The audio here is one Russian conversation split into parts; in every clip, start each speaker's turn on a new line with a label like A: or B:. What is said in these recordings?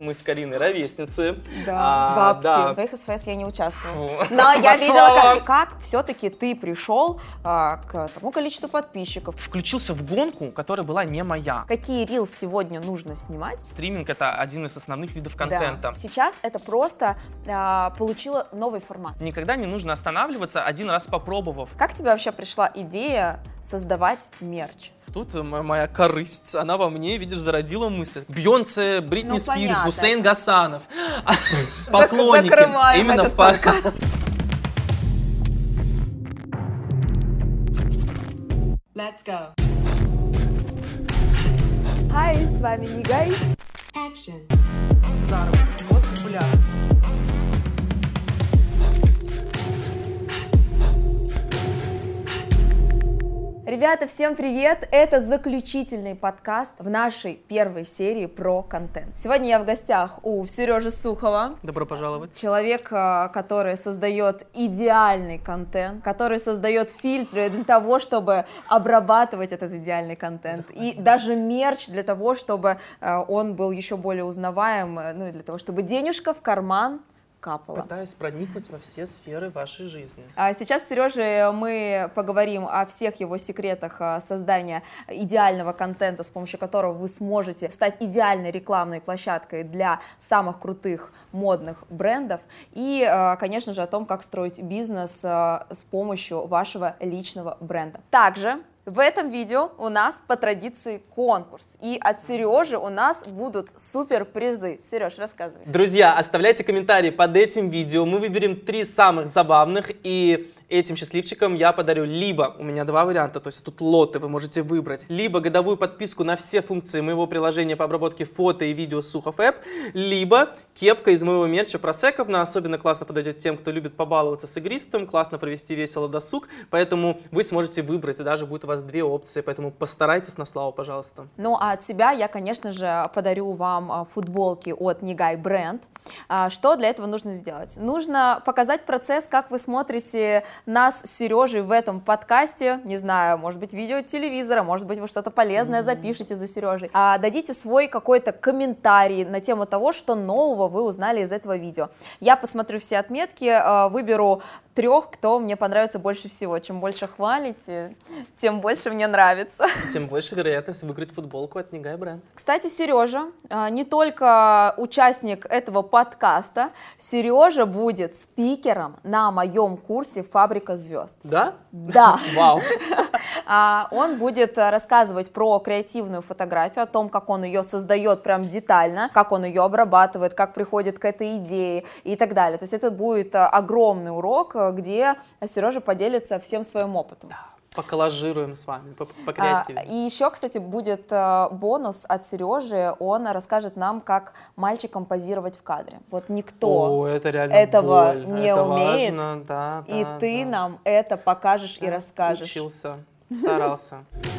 A: Мы с Кариной ровесницы.
B: Да,
A: А,
B: бабки.
A: да.
B: В твоих СФС я не участвовала.
A: Фу.
B: Но я
A: Пошла
B: видела, как, как все-таки ты пришел а, к тому количеству подписчиков.
A: Включился в гонку, которая была не моя.
B: Какие рилс сегодня нужно снимать?
A: Стриминг это один из основных видов
B: Да.
A: контента.
B: Сейчас это просто а, получило новый формат.
A: Никогда не нужно останавливаться, один раз попробовав.
B: Как тебе вообще пришла идея создавать мерч?
A: Тут э, моя корысть, она во мне, видишь, зародила мысль. Бьонсе, Бритни
B: Ну,
A: Спирс,
B: понятно.
A: Гусейн Гасанов. Поклонники.
B: закрываем
A: Именно
B: этот
A: по-
C: Let's go.
B: Хай, с вами Нигай.
C: Action.
A: Вот популярно.
B: Ребята, всем привет! Это заключительный подкаст в нашей первой серии про контент. Сегодня я в гостях у Сережи Сухова,
A: Добро пожаловать.
B: Человек, а, который создает идеальный контент, который создает фильтры для того, чтобы обрабатывать этот идеальный контент. И даже мерч для того, чтобы а, он был еще более узнаваем, э, ну и для того, чтобы денежка в карман капала.
A: Пытаюсь проникнуть во все сферы вашей жизни.
B: А Сейчас с Сережей мы поговорим о всех его секретах а, создания идеального контента, с помощью которого вы сможете стать идеальной рекламной площадкой для самых крутых модных брендов и, а, конечно же, о том, как строить бизнес а, с помощью вашего личного бренда. Также в этом видео у нас по традиции конкурс, и от Сережи у нас будут супер призы. Сереж, рассказывай.
A: Друзья, оставляйте комментарии под этим видео. Мы выберем три самых забавных, и этим счастливчикам я подарю либо, у меня два варианта, то есть тут лоты вы можете выбрать, либо годовую подписку на все функции моего приложения по обработке фото и видео Сухов App, либо кепка из моего мерча Просековна. Особенно классно подойдет тем, кто любит побаловаться с игристым, классно провести весело досуг, поэтому вы сможете выбрать, и даже будет у вас две опции, поэтому постарайтесь на славу, пожалуйста.
B: Ну, а от себя я, конечно же, подарю вам а, футболки от Нигай Бренд. А, Что для этого нужно сделать? Нужно показать процесс, как вы смотрите нас с Сережей в этом подкасте. Не знаю, может быть, видео телевизора, может быть, вы что-то полезное запишите за Сережей. А, Дадите свой какой-то комментарий на тему того, что нового вы узнали из этого видео. Я посмотрю все отметки, а, выберу трех, кто мне понравится больше всего. Чем больше хвалите, тем больше мне нравится.
A: Тем больше вероятность выиграть футболку от Нигай Бренд.
B: Кстати, Сережа а, не только участник этого подкаста, Сережа будет спикером на моем курсе «Фабрика звезд».
A: Да?
B: Да,
A: Вау.
B: А, он будет а, рассказывать про креативную фотографию, о том, как он ее создает прям детально, как он ее обрабатывает, как приходит к этой идее и так далее. То есть это будет а, огромный урок, а, где Сережа поделится всем своим опытом.
A: Поколлажируем с вами, по-
B: А. И еще, кстати, будет э, бонус от Сережи. Он расскажет нам, как мальчикам позировать в кадре. Вот никто.
A: О, это
B: этого
A: боль,
B: не
A: это
B: умеет,
A: важно, да,
B: и
A: да,
B: ты нам это покажешь и
A: Да,
B: расскажешь.
A: Учился, старался.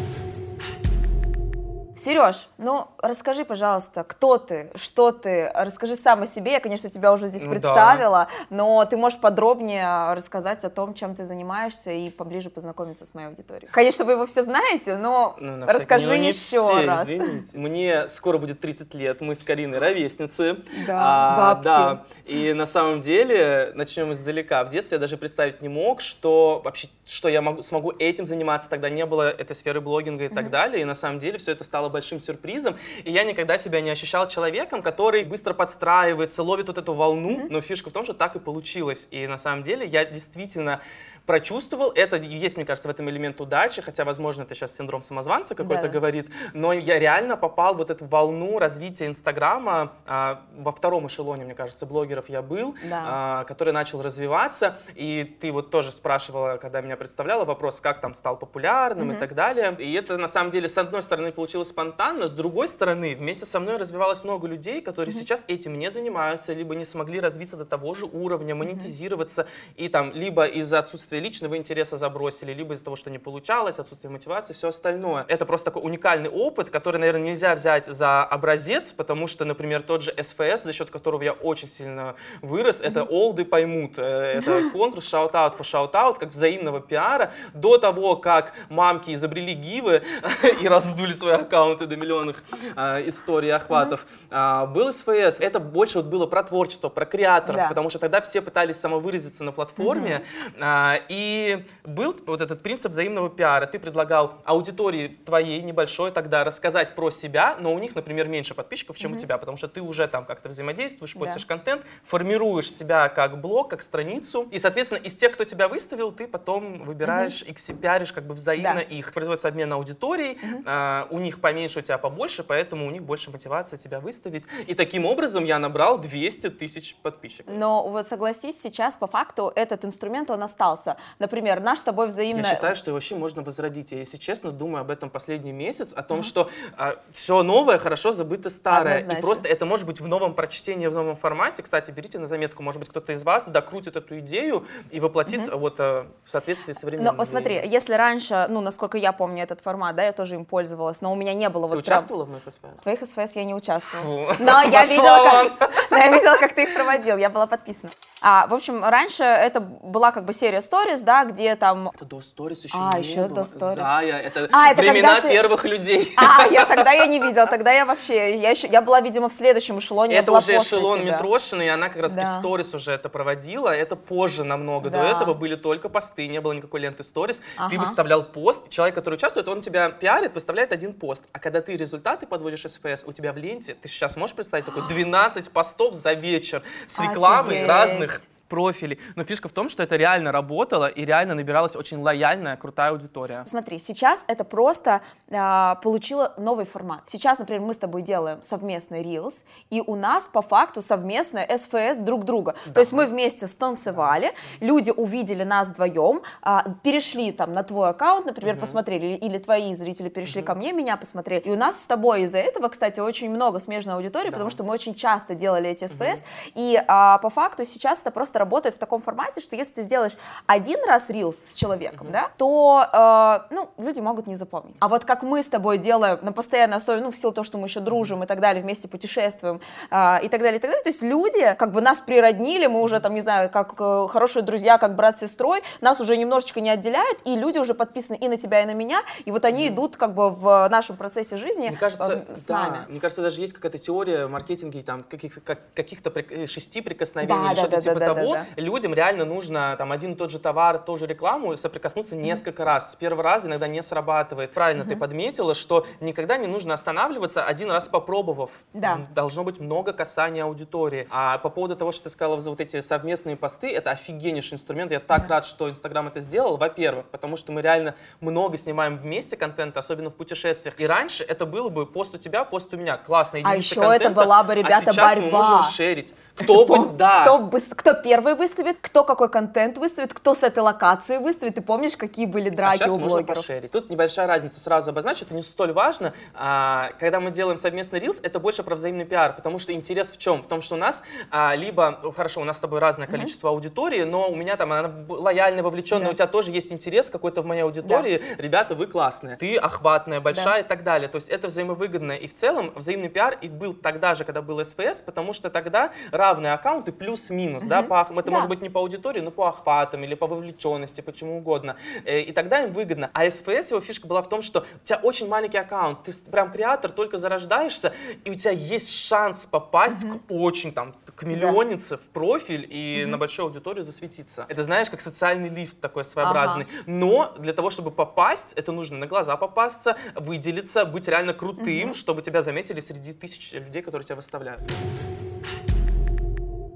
B: Сереж, ну расскажи, пожалуйста, кто ты, что ты, расскажи сам о себе. Я, конечно, тебя уже здесь
A: Ну да.
B: представила, но ты можешь подробнее рассказать о том, чем ты занимаешься и поближе познакомиться с моей аудиторией. Конечно, вы его все знаете, но
A: Ну, всякий-
B: расскажи
A: ну, не
B: еще
A: все,
B: раз.
A: извините. Мне скоро будет 30 лет, мы с Кариной ровесницы.
B: Да,
A: А,
B: бабки.
A: да, и на самом деле, начнем издалека. В детстве я даже представить не мог, что вообще, что я могу, смогу этим заниматься. Тогда не было этой сферы блогинга и так далее. И на самом деле все это стало большим сюрпризом. И я никогда себя не ощущал человеком, который быстро подстраивается, ловит вот эту волну. Но фишка в том, что так и получилось. И на самом деле я действительно прочувствовал. Это есть, мне кажется, в этом элемент удачи, хотя, возможно, это сейчас синдром самозванца какой-то
B: Да-да.
A: говорит, но я реально попал в вот эту волну развития Инстаграма а, во втором эшелоне, мне кажется, блогеров я был,
B: Да.
A: а, который начал развиваться, и ты вот тоже спрашивала, когда меня представляла, вопрос, как там стал популярным и так далее, и это на самом деле с одной стороны получилось спонтанно, с другой стороны вместе со мной развивалось много людей, которые сейчас этим не занимаются, либо не смогли развиться до того же уровня, монетизироваться, и там либо из-за отсутствия личного интереса забросили, либо из-за того, что не получалось, отсутствие мотивации, все остальное. Это просто такой уникальный опыт, который, наверное, нельзя взять за образец, потому что, например, тот же СФС, за счет которого я очень сильно вырос, это олды поймут. Э, Это конкурс shoutout for shoutout, как взаимного пиара. До того, как мамки изобрели гивы и раздули свои аккаунты, аккаунты до миллионных а, историй, охватов. А, был SFS, это больше вот было про творчество, про креаторов,
B: Да.
A: потому что тогда все пытались самовыразиться на платформе, А, и был вот этот принцип взаимного пиара. Ты предлагал аудитории твоей небольшой тогда рассказать про себя, но у них, например, меньше подписчиков, чем у тебя, потому что ты уже там как-то взаимодействуешь,
B: Да.
A: постишь контент, формируешь себя как блог, как страницу, и, соответственно, из тех, кто тебя выставил, ты потом выбираешь и пиаришь как бы взаимно
B: Да.
A: их. Производится обмен аудиторией, а, у них поменьше, у тебя побольше, поэтому у них больше мотивации тебя выставить. И таким образом я набрал 200 тысяч подписчиков.
B: Но вот согласись, сейчас по факту этот инструмент, он остался. Например, наш с тобой взаимно...
A: Я считаю, что его вообще можно возродить. Я, если честно, думаю об этом последний месяц, о том, что все новое хорошо забыто старое.
B: Однозначно.
A: И просто это может быть в новом прочтении, в новом формате. Кстати, берите на заметку, может быть, кто-то из вас докрутит эту идею и воплотит вот э, в соответствии с современным.
B: Но вот смотри, если раньше, ну, насколько я помню этот формат, да, я тоже им пользовалась, но у меня не было
A: Ты
B: вот прям-
A: участвовала в моих СВС?
B: В твоих СФС я не участвовала.
A: Фу.
B: Но я видела, как, но я видела, как ты их проводил, я была подписана. А, в общем, раньше это была как бы серия сториз, да, где там...
A: Это до сторис еще
B: А,
A: не
B: еще
A: было.
B: до сторис.
A: Зая, это,
B: А, это
A: времена
B: ты-
A: первых людей.
B: А, я тогда я не видела, тогда я вообще, я еще, я была, видимо, в следующем эшелоне,
A: Это уже эшелон
B: тебя.
A: Митрошина, и она как раз
B: Да.
A: в сторис уже это проводила. Это позже намного. До
B: Да.
A: этого были только посты, не было никакой ленты сторис. Ты
B: Ага.
A: выставлял пост, человек, который участвует, он тебя пиарит, выставляет один пост. А когда ты результаты подводишь СФС, у тебя в ленте, ты сейчас можешь представить такой 12 постов за вечер с рекламой
B: Офигеть.
A: разных профилей. Но фишка в том, что это реально работало и реально набиралась очень лояльная, крутая аудитория.
B: Смотри, сейчас это просто а, получило новый формат. Сейчас, например, мы с тобой делаем совместный Reels, и у нас по факту совместное СФС друг друга. То есть мы вместе станцевали, люди увидели нас вдвоем, а, перешли там на твой аккаунт, например, посмотрели, или, твои зрители перешли ко мне, меня посмотрели. И у нас с тобой из-за этого, кстати, очень много смежной аудитории, потому что мы очень часто делали эти СФС, и а, по факту сейчас это просто работает в таком формате, что если ты сделаешь один раз Reels с человеком, да, то, э, ну, люди могут не запомнить. А вот как мы с тобой делаем на постоянной основе, ну, в силу того, что мы еще дружим и так далее, вместе путешествуем э, и так далее, и так далее, то есть люди как бы нас природнили, мы уже там, не знаю, как э, хорошие друзья, как брат с сестрой, нас уже немножечко не отделяют, и люди уже подписаны и на тебя, и на меня, и вот они идут как бы в нашем процессе жизни
A: Мне кажется,
B: э, с
A: да,
B: нами.
A: мне кажется, даже есть какая-то теория в маркетинге там каких-то, как- каких-то прик- э, шести прикосновений
B: Да,
A: или
B: да,
A: что-то
B: да,
A: типа
B: да, да,
A: того.
B: да.
A: Людям реально нужно там один и тот же товар, ту же рекламу соприкоснуться несколько раз. С первого раза иногда не срабатывает. Правильно ты подметила, что никогда не нужно останавливаться, один раз попробовав.
B: Да.
A: Должно быть много касания аудитории. А по поводу того, что ты сказала за вот эти совместные посты, это офигеннейший инструмент. Я так рад, что Инстаграм это сделал. Во-первых, потому что мы реально много снимаем вместе контента, особенно в путешествиях. И раньше это было бы пост у тебя, пост у меня. Классно.
B: А еще это
A: контента,
B: была бы, ребята,
A: а сейчас мы
B: борьба.
A: можем шерить. Кто пусть, да.
B: Кто, кто первый выставит, кто какой контент выставит, кто с этой локации выставит. Ты помнишь, какие были
A: А
B: драки
A: сейчас
B: у
A: можно
B: блогеров?
A: пошерить. Тут небольшая разница, сразу обозначу, это не столь важно. А, когда мы делаем совместный рилс, это больше про взаимный пиар, потому что интерес в чем? В том, что у нас а, либо, хорошо, у нас с тобой разное количество аудитории, но у меня там она лояльная, вовлеченная,
B: Да.
A: у тебя тоже есть интерес какой-то в моей аудитории, ребята, вы классные, ты охватная, большая и так далее. То есть это взаимовыгодно. И в целом взаимный пиар и был тогда же, когда был СПС, потому что тогда равные аккаунты плюс-минус, да, по, это
B: Да.
A: может быть не по аудитории, но по охватам или по вовлеченности, почему угодно. Э, И тогда им выгодно. А СФС, его фишка была в том, что у тебя очень маленький аккаунт, ты прям креатор, только зарождаешься, и у тебя есть шанс попасть к очень там, к миллионнице в профиль и на большую аудиторию засветиться. Это знаешь, как социальный лифт такой своеобразный. Но для того, чтобы попасть, это нужно на глаза попасться, выделиться, быть реально крутым, чтобы тебя заметили среди тысяч людей, которые тебя выставляют.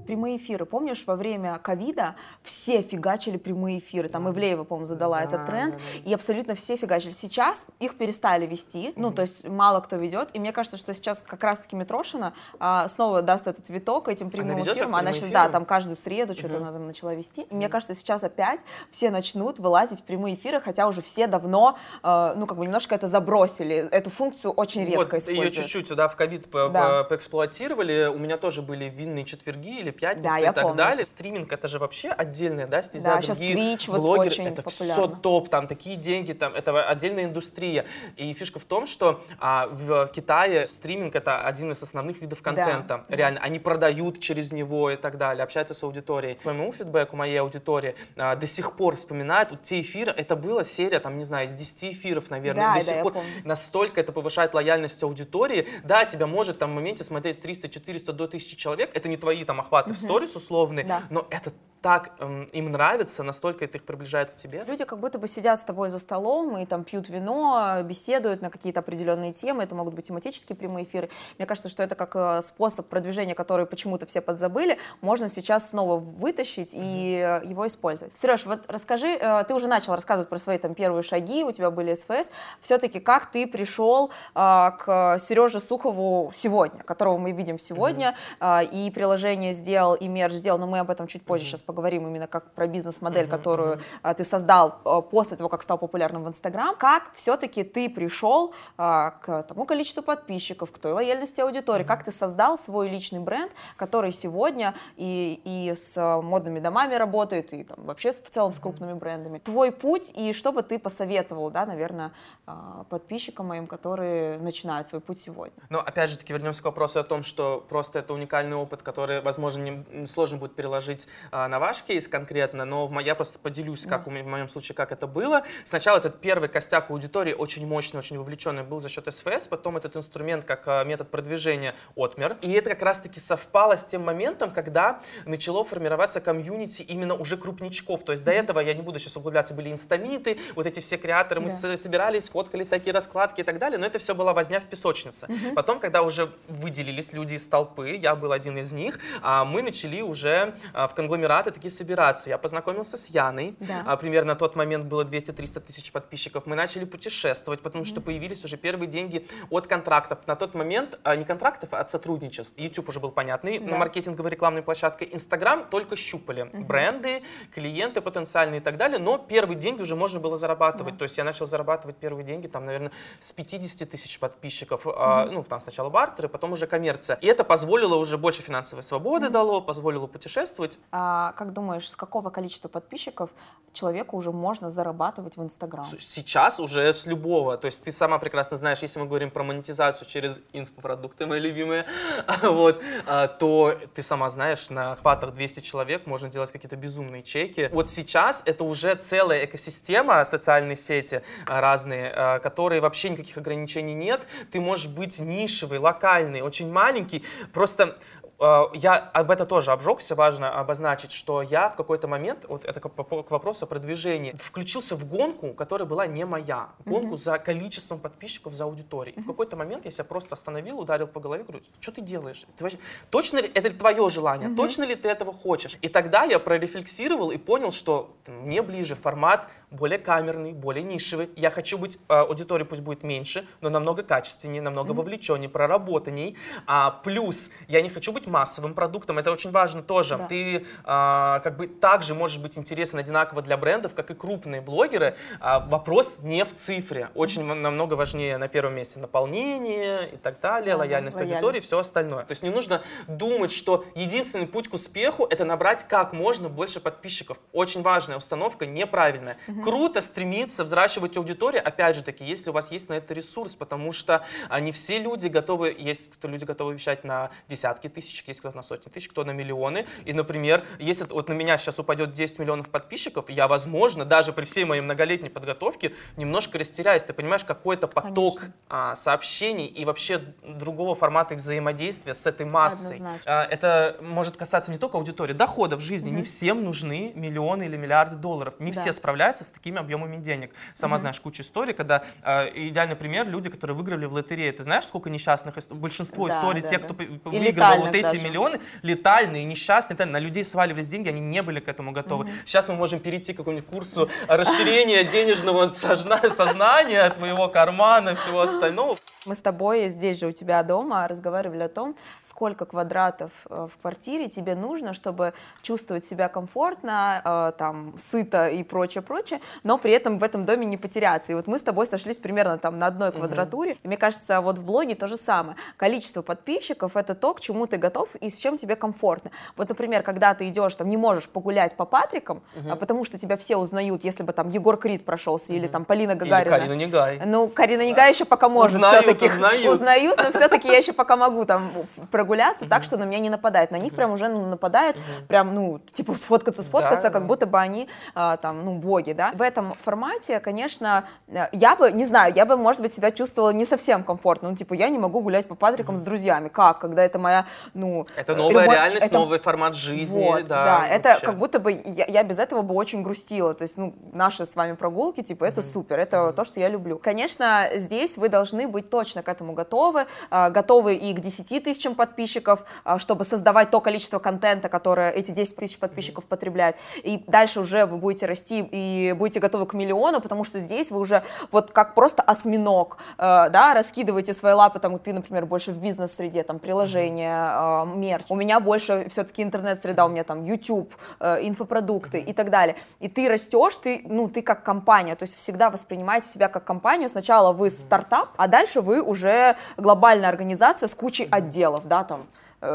B: Прямые эфиры. Помнишь, во время ковида все фигачили прямые эфиры. Там Ивлеева, по-моему, задала
A: Да,
B: этот тренд.
A: да, да.
B: И абсолютно все фигачили. Сейчас их перестали вести. Ну, то есть мало кто ведет. И мне кажется, что сейчас как раз-таки Митрошина а, снова даст этот виток этим прямым
A: ведет
B: эфирам. Она сейчас, да,
A: эфиры?
B: там каждую среду что-то она там начала вести. И мне кажется, сейчас опять все начнут вылазить в прямые эфиры, хотя уже все давно, э, ну, как бы немножко это забросили. Эту функцию очень редко
A: вот,
B: используют.
A: ее чуть-чуть сюда в ковид
B: Да.
A: по- поэксплуатировали. У меня тоже были винные четверги или пятница
B: Да,
A: и так
B: помню.
A: далее. Стриминг это же вообще отдельная, да, стезя.
B: Да,
A: Другие
B: Twitch вот
A: блогеры,
B: очень
A: это все
B: популярно.
A: топ, там такие деньги, там это отдельная индустрия. И фишка в том, что а, в Китае стриминг это один из основных видов контента.
B: да.
A: Реально, они продают через него и так далее, общаются с аудиторией. По моему фидбэку, моей аудитории а, до сих пор вспоминают вот те эфиры, это была серия, там, не знаю, из 10 эфиров, наверное,
B: Да,
A: до
B: да,
A: сих пор
B: помню.
A: настолько это повышает лояльность аудитории. Да, тебя может там в моменте смотреть 300, 400 до 1000 человек, это не твои там охваты в сторис условные,
B: Да.
A: но это так эм, им нравится, настолько это их приближает к тебе.
B: Люди как будто бы сидят с тобой за столом и там пьют вино, беседуют на какие-то определенные темы. Это могут быть тематические прямые эфиры. Мне кажется, что это как э, способ продвижения, который почему-то все подзабыли, можно сейчас снова вытащить и э, его использовать. Сереж, вот расскажи, э, ты уже начал рассказывать про свои там первые шаги, у тебя были СФС. Все-таки как ты пришел к Сереже Сухову сегодня, которого мы видим сегодня, э, и приложение сделал, и мерч сделал, но мы об этом чуть позже сейчас поговорим, именно как про бизнес-модель, которую э, ты создал э, после того, как стал популярным в Инстаграм. Как все-таки ты пришел э, к тому количеству подписчиков, к той лояльности аудитории, как ты создал свой личный бренд, который сегодня и, и с э, модными домами работает, и там, вообще в целом с крупными брендами. Твой путь и что бы ты посоветовал, да, наверное, э, подписчикам моим, которые начинают свой путь сегодня?
A: Но опять же таки вернемся к вопросу о том, что просто это уникальный опыт, который, возможно, не, не сложно будет переложить а, на ваш кейс конкретно, но я просто поделюсь, как
B: Да.
A: у меня, в моем случае, как это было. Сначала этот первый костяк аудитории очень мощный, очень вовлеченный был за счет СФС, потом этот инструмент как а, метод продвижения отмер. И это как раз-таки совпало с тем моментом, когда начало формироваться комьюнити именно уже крупничков. То есть до этого, я не буду сейчас углубляться, были инстамиты, вот эти все креаторы, мы
B: Да.
A: собирались, фоткали всякие раскладки и так далее, но это все была возня в песочнице. Потом, когда уже выделились люди из толпы, я был один из них, а, мы начали уже а, в конгломераты такие собираться. Я познакомился с Яной,
B: Да.
A: а, примерно на тот момент было 200-300 тысяч подписчиков. Мы начали путешествовать, потому что появились уже первые деньги от контрактов. На тот момент а, не контрактов, а от сотрудничеств. YouTube уже был понятный,
B: Да.
A: на маркетинговой рекламной площадке. Инстаграм только щупали. Бренды, клиенты потенциальные и так далее. Но первые деньги уже можно было зарабатывать.
B: Да.
A: То есть я начал зарабатывать первые деньги, там, наверное, с 50 тысяч подписчиков. А, ну, там сначала бартеры, потом уже коммерция. И это позволило уже больше финансовой свободы дало, позволило путешествовать.
B: А как думаешь, с какого количества подписчиков человеку уже можно зарабатывать в Инстаграм?
A: Сейчас уже с любого. То есть ты сама прекрасно знаешь, если мы говорим про монетизацию через инфопродукты, мои любимые, вот, а, то ты сама знаешь, на охватах 200 человек можно делать какие-то безумные чеки. Вот сейчас это уже целая экосистема, социальные сети а, разные, а, которые вообще никаких ограничений нет. Ты можешь быть нишевый, локальный, очень маленький. Просто я об этом тоже обжегся, важно обозначить, что я в какой-то момент, вот это к вопросу о продвижении, включился в гонку, которая была не моя, гонку за количеством подписчиков, за аудиторией. И в какой-то момент я себя просто остановил, ударил по голове, говорю, что ты делаешь? Ты вообще- точно ли это твое желание? Точно ли ты этого хочешь? И тогда я прорефлексировал и понял, что мне ближе формат более камерный, более нишевый. Я хочу быть, э, аудитория пусть будет меньше, но намного качественнее, намного вовлеченнее, проработанней. А, плюс я не хочу быть массовым продуктом, это очень важно тоже.
B: Да.
A: Ты а, как бы также можешь быть интересен одинаково для брендов, как и крупные блогеры. А, вопрос не в цифре. Очень м- намного важнее на первом месте наполнение и так далее,
B: Да, да,
A: лояльность аудитории,
B: лояльность.
A: все остальное. То есть не нужно думать, что единственный путь к успеху это набрать как можно больше подписчиков. Очень важная установка, неправильная. Круто стремиться взращивать аудиторию, опять же таки, если у вас есть на это ресурс, потому что а, не все люди готовы, есть кто люди готовы вещать на десятки тысяч, есть кто на сотни тысяч, кто на миллионы. И, например, если вот на меня сейчас упадет 10 миллионов подписчиков, я, возможно, даже при всей моей многолетней подготовке немножко растеряюсь. Ты понимаешь, какой-то поток а, сообщений и вообще другого формата их взаимодействия с этой массой. А, Это может касаться не только аудитории, дохода в жизни. Не всем нужны миллионы или миллиарды долларов. Не
B: Да.
A: все справляются с такими объемами денег. Сама знаешь кучу историй, когда а, идеальный пример люди, которые выиграли в лотерее. Ты знаешь, сколько несчастных большинство
B: Да,
A: историй
B: да,
A: тех,
B: да.
A: кто
B: И
A: выигрывал вот эти
B: даже.
A: миллионы, летальные, несчастные, на людей сваливались деньги, они не были к этому готовы. Сейчас мы можем перейти к какому-нибудь курсу расширения денежного сознания, твоего кармана, всего остального.
B: Мы с тобой здесь же у тебя дома разговаривали о том, сколько квадратов э, в квартире тебе нужно, чтобы чувствовать себя комфортно, э, там, сыто и прочее, прочее, но при этом в этом доме не потеряться. И вот мы с тобой сошлись примерно там на одной квадратуре. И мне кажется, вот в блоге то же самое. Количество подписчиков — это то, к чему ты готов и с чем тебе комфортно. Вот, например, когда ты идешь, там, не можешь погулять по Патрикам, а потому что тебя все узнают, если бы там Егор Крид прошелся или там Полина
A: Или
B: Гагарина.
A: Карина Негай.
B: Ну, Карина Негай еще пока может
A: Узнают,
B: все-таки.
A: узнают.
B: но все-таки я еще пока могу там прогуляться так, что на меня не нападает. На них прям уже ну, нападает, прям, ну, типа сфоткаться, сфоткаться,
A: Да,
B: как
A: да.
B: будто бы они а, там, ну, боги, да. В этом формате, конечно, э, я бы, не знаю, я бы, может быть, себя чувствовала не совсем комфортно. Ну, типа, я не могу гулять по Патрикам с друзьями. Как? Когда это моя, ну...
A: Это
B: э,
A: новая
B: любовь-
A: реальность,
B: это-
A: новый формат жизни.
B: вот,
A: да,
B: да, это
A: вообще.
B: как будто бы я, я без этого бы очень грустила. То есть, ну, наши с вами прогулки, типа, это супер, это то, что я люблю. Конечно, здесь вы должны быть точно к этому готовы, а, готовы и к 10 тысячам подписчиков, чтобы создавать то количество контента, которое эти 10 тысяч подписчиков потребляют. И дальше уже вы будете расти и будете готовы к миллиону, потому что здесь вы уже вот как просто осьминог, э, да, раскидываете свои лапы, там, ты, например, больше в бизнес-среде, там, приложения, э, мерч. У меня больше все-таки интернет-среда, у меня там YouTube, э, инфопродукты и так далее. И ты растешь, ты, ну, ты как компания, то есть всегда воспринимаете себя как компанию. Сначала вы стартап, а дальше вы уже глобальная организация с кучей отделов, да, там,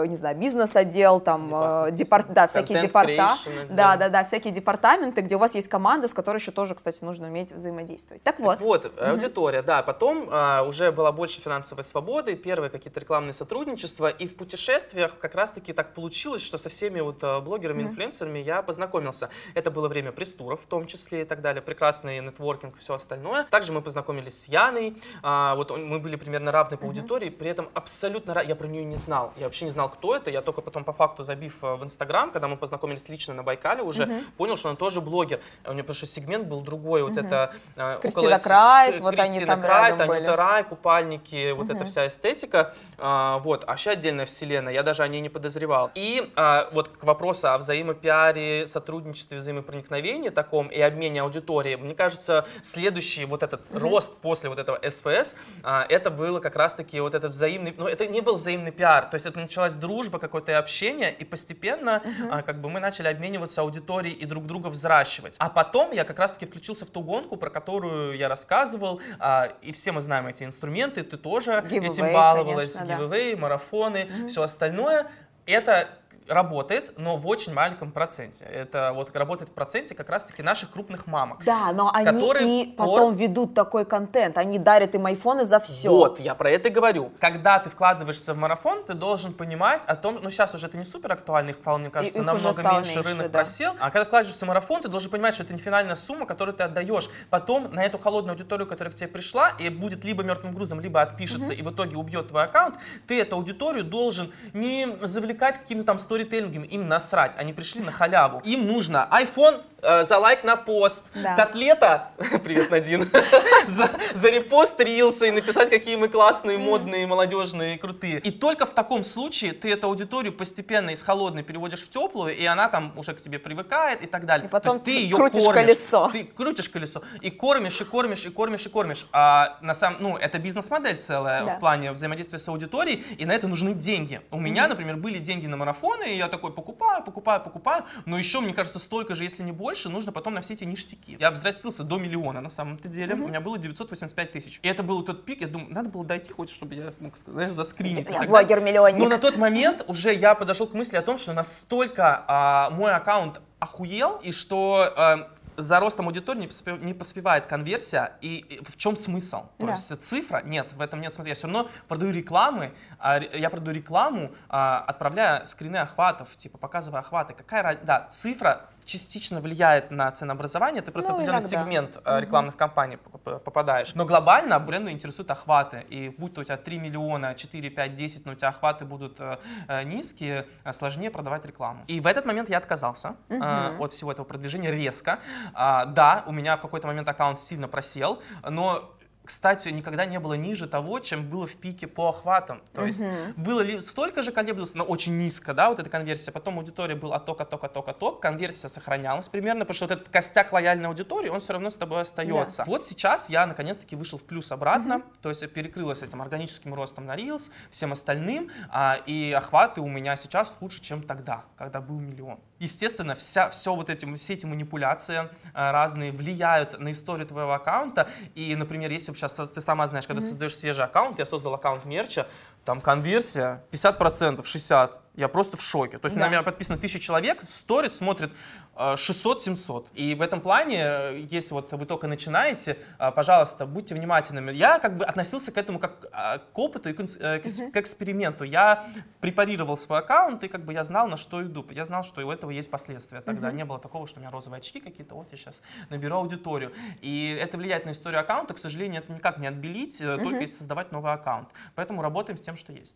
B: не знаю, бизнес-отдел, там, э, департ, да, всякие департа, да, да, да, всякие департаменты, где у вас есть команда, с которой еще тоже, кстати, нужно уметь взаимодействовать. Так вот,
A: Вот, аудитория, да. Потом а, уже была больше финансовой свободы, первые какие-то рекламные сотрудничества. И в путешествиях как раз-таки так получилось, что со всеми вот а, блогерами, инфлюенсерами я познакомился. Это было время пресс-туров в том числе и так далее. Прекрасный нетворкинг и все остальное. Также мы познакомились с Яной. а, вот он- мы были примерно равны по аудитории, при этом абсолютно... Я про нее не знал. Я вообще не знал, кто это. Я только потом по факту забив а, в Инстаграм, когда мы познакомились лично на Байкале уже, понял, что она тоже блогер. У нее просто сегмент был другой. Вот это... а,
B: Кристина
A: около с-
B: Крайт, вот они
A: Кристина
B: там
A: Крайт,
B: рядом были.
A: Анюта Рай, купальники, вот эта вся эстетика. А, вот, а вообще отдельная вселенная, я даже о ней не подозревал. И а, вот к вопросу о взаимопиаре, сотрудничестве, взаимопроникновении таком и обмене аудитории, мне кажется, следующий вот этот рост после вот этого СФС, а, это было как раз-таки вот этот взаимный, ну это не был взаимный пиар, то есть это началась дружба, какое-то общение, и постепенно а, как бы мы начали обмениваться аудиторией и друг друга взращивать. А потом я как раз-таки включился в ту гонку, про которую я рассказывал, а, и все мы знаем эти инструменты, ты тоже
B: Giveaway,
A: этим баловалась,
B: конечно, да.
A: giveaway, марафоны, все остальное. Это работает, но в очень маленьком проценте. Это вот работает в проценте как раз-таки наших крупных мамок.
B: Да, но они и
A: по-
B: потом ведут такой контент, они дарят им айфоны за все.
A: Вот, я про это и говорю. Когда ты вкладываешься в марафон, ты должен понимать о том, ну сейчас уже это не супер актуально, их стало, мне кажется,
B: уже
A: намного меньше,
B: меньше,
A: рынок
B: да.
A: просел. А когда вкладываешься в марафон, ты должен понимать, что это не финальная сумма, которую ты отдаешь. Потом на эту холодную аудиторию, которая к тебе пришла, и будет либо мертвым грузом, либо отпишется, и в итоге убьет твой аккаунт, ты эту аудиторию должен не завлекать какими-то там сторителлингами, им насрать, они пришли на халяву. Им нужно iPhone э, за лайк на пост,
B: Да.
A: котлета, привет, Надин, за, за репост рилса и написать, какие мы классные, модные, молодежные, крутые. И только в таком случае ты эту аудиторию постепенно из холодной переводишь в теплую, и она там уже к тебе привыкает и так далее.
B: И потом
A: ты ее
B: крутишь
A: кормишь.
B: колесо.
A: Ты крутишь колесо и кормишь, и кормишь, и кормишь, и кормишь. А на самом, ну, это бизнес-модель целая
B: Да.
A: в плане взаимодействия с аудиторией, и на это нужны деньги. У меня, например, были деньги на марафоны, и я такой покупаю, покупаю, покупаю, но еще, мне кажется, столько же, если не больше, нужно потом на все эти ништяки. Я взрастился до миллиона, на самом-то деле. У меня было 985 тысяч. И это был тот пик, я думаю, надо было дойти хоть, чтобы я смог, знаешь, заскринить.
B: Я блогер-миллионник.
A: Но на тот момент уже я подошел к мысли о том, что настолько а, мой аккаунт охуел, и что а, за ростом аудитории не, поспе- не поспевает конверсия, и, и в чем смысл? То
B: Да.
A: есть цифра, нет, в этом нет смысла. Я все равно продаю рекламы, а, я продаю рекламу, а, отправляя скрины охватов, типа показывая охваты. Какая разница? Да, цифра частично влияет на ценообразование, ты просто
B: Ну,
A: в определенный
B: иногда.
A: сегмент а, рекламных кампаний попадаешь. Но глобально бренду интересуют охваты, и будь то у тебя 3 миллиона, 4, 5, 10, но у тебя охваты будут э, э, низкие, сложнее продавать рекламу. И в этот момент я отказался э, от всего этого продвижения резко. А, да, у меня в какой-то момент аккаунт сильно просел, но кстати, никогда не было ниже того, чем было в пике по охватам. То есть было ли столько же колеблилось, но очень низко, да, вот эта конверсия. Потом аудитория был отток, отток, отток, отток. Конверсия сохранялась примерно, потому что вот этот костяк лояльной аудитории, он все равно с тобой остается. Вот сейчас я наконец-таки вышел в плюс обратно, то есть перекрылась этим органическим ростом на Reels, всем остальным, а, и охваты у меня сейчас лучше, чем тогда, когда был миллион. Естественно, вся, все вот эти, все эти манипуляции а, разные влияют на историю твоего аккаунта. И, например, если сейчас ты сама знаешь, когда создаешь свежий аккаунт, я создал аккаунт мерча, там конверсия 50%, 60%. Я просто в шоке. То есть
B: Да.
A: на меня подписано тысяча человек, сторис смотрит э, 600-700. И в этом плане, э, если вот вы только начинаете, э, пожалуйста, будьте внимательными. Я как бы относился к этому как э, к опыту и к, э, эксперименту. Я препарировал свой аккаунт, и как бы я знал, на что иду. Я знал, что у этого есть последствия. Тогда не было такого, что у меня розовые очки какие-то, вот я сейчас наберу аудиторию. И это влияет на историю аккаунта. К сожалению, это никак не отбелить, э, только если создавать новый аккаунт. Поэтому работаем с тем, что есть.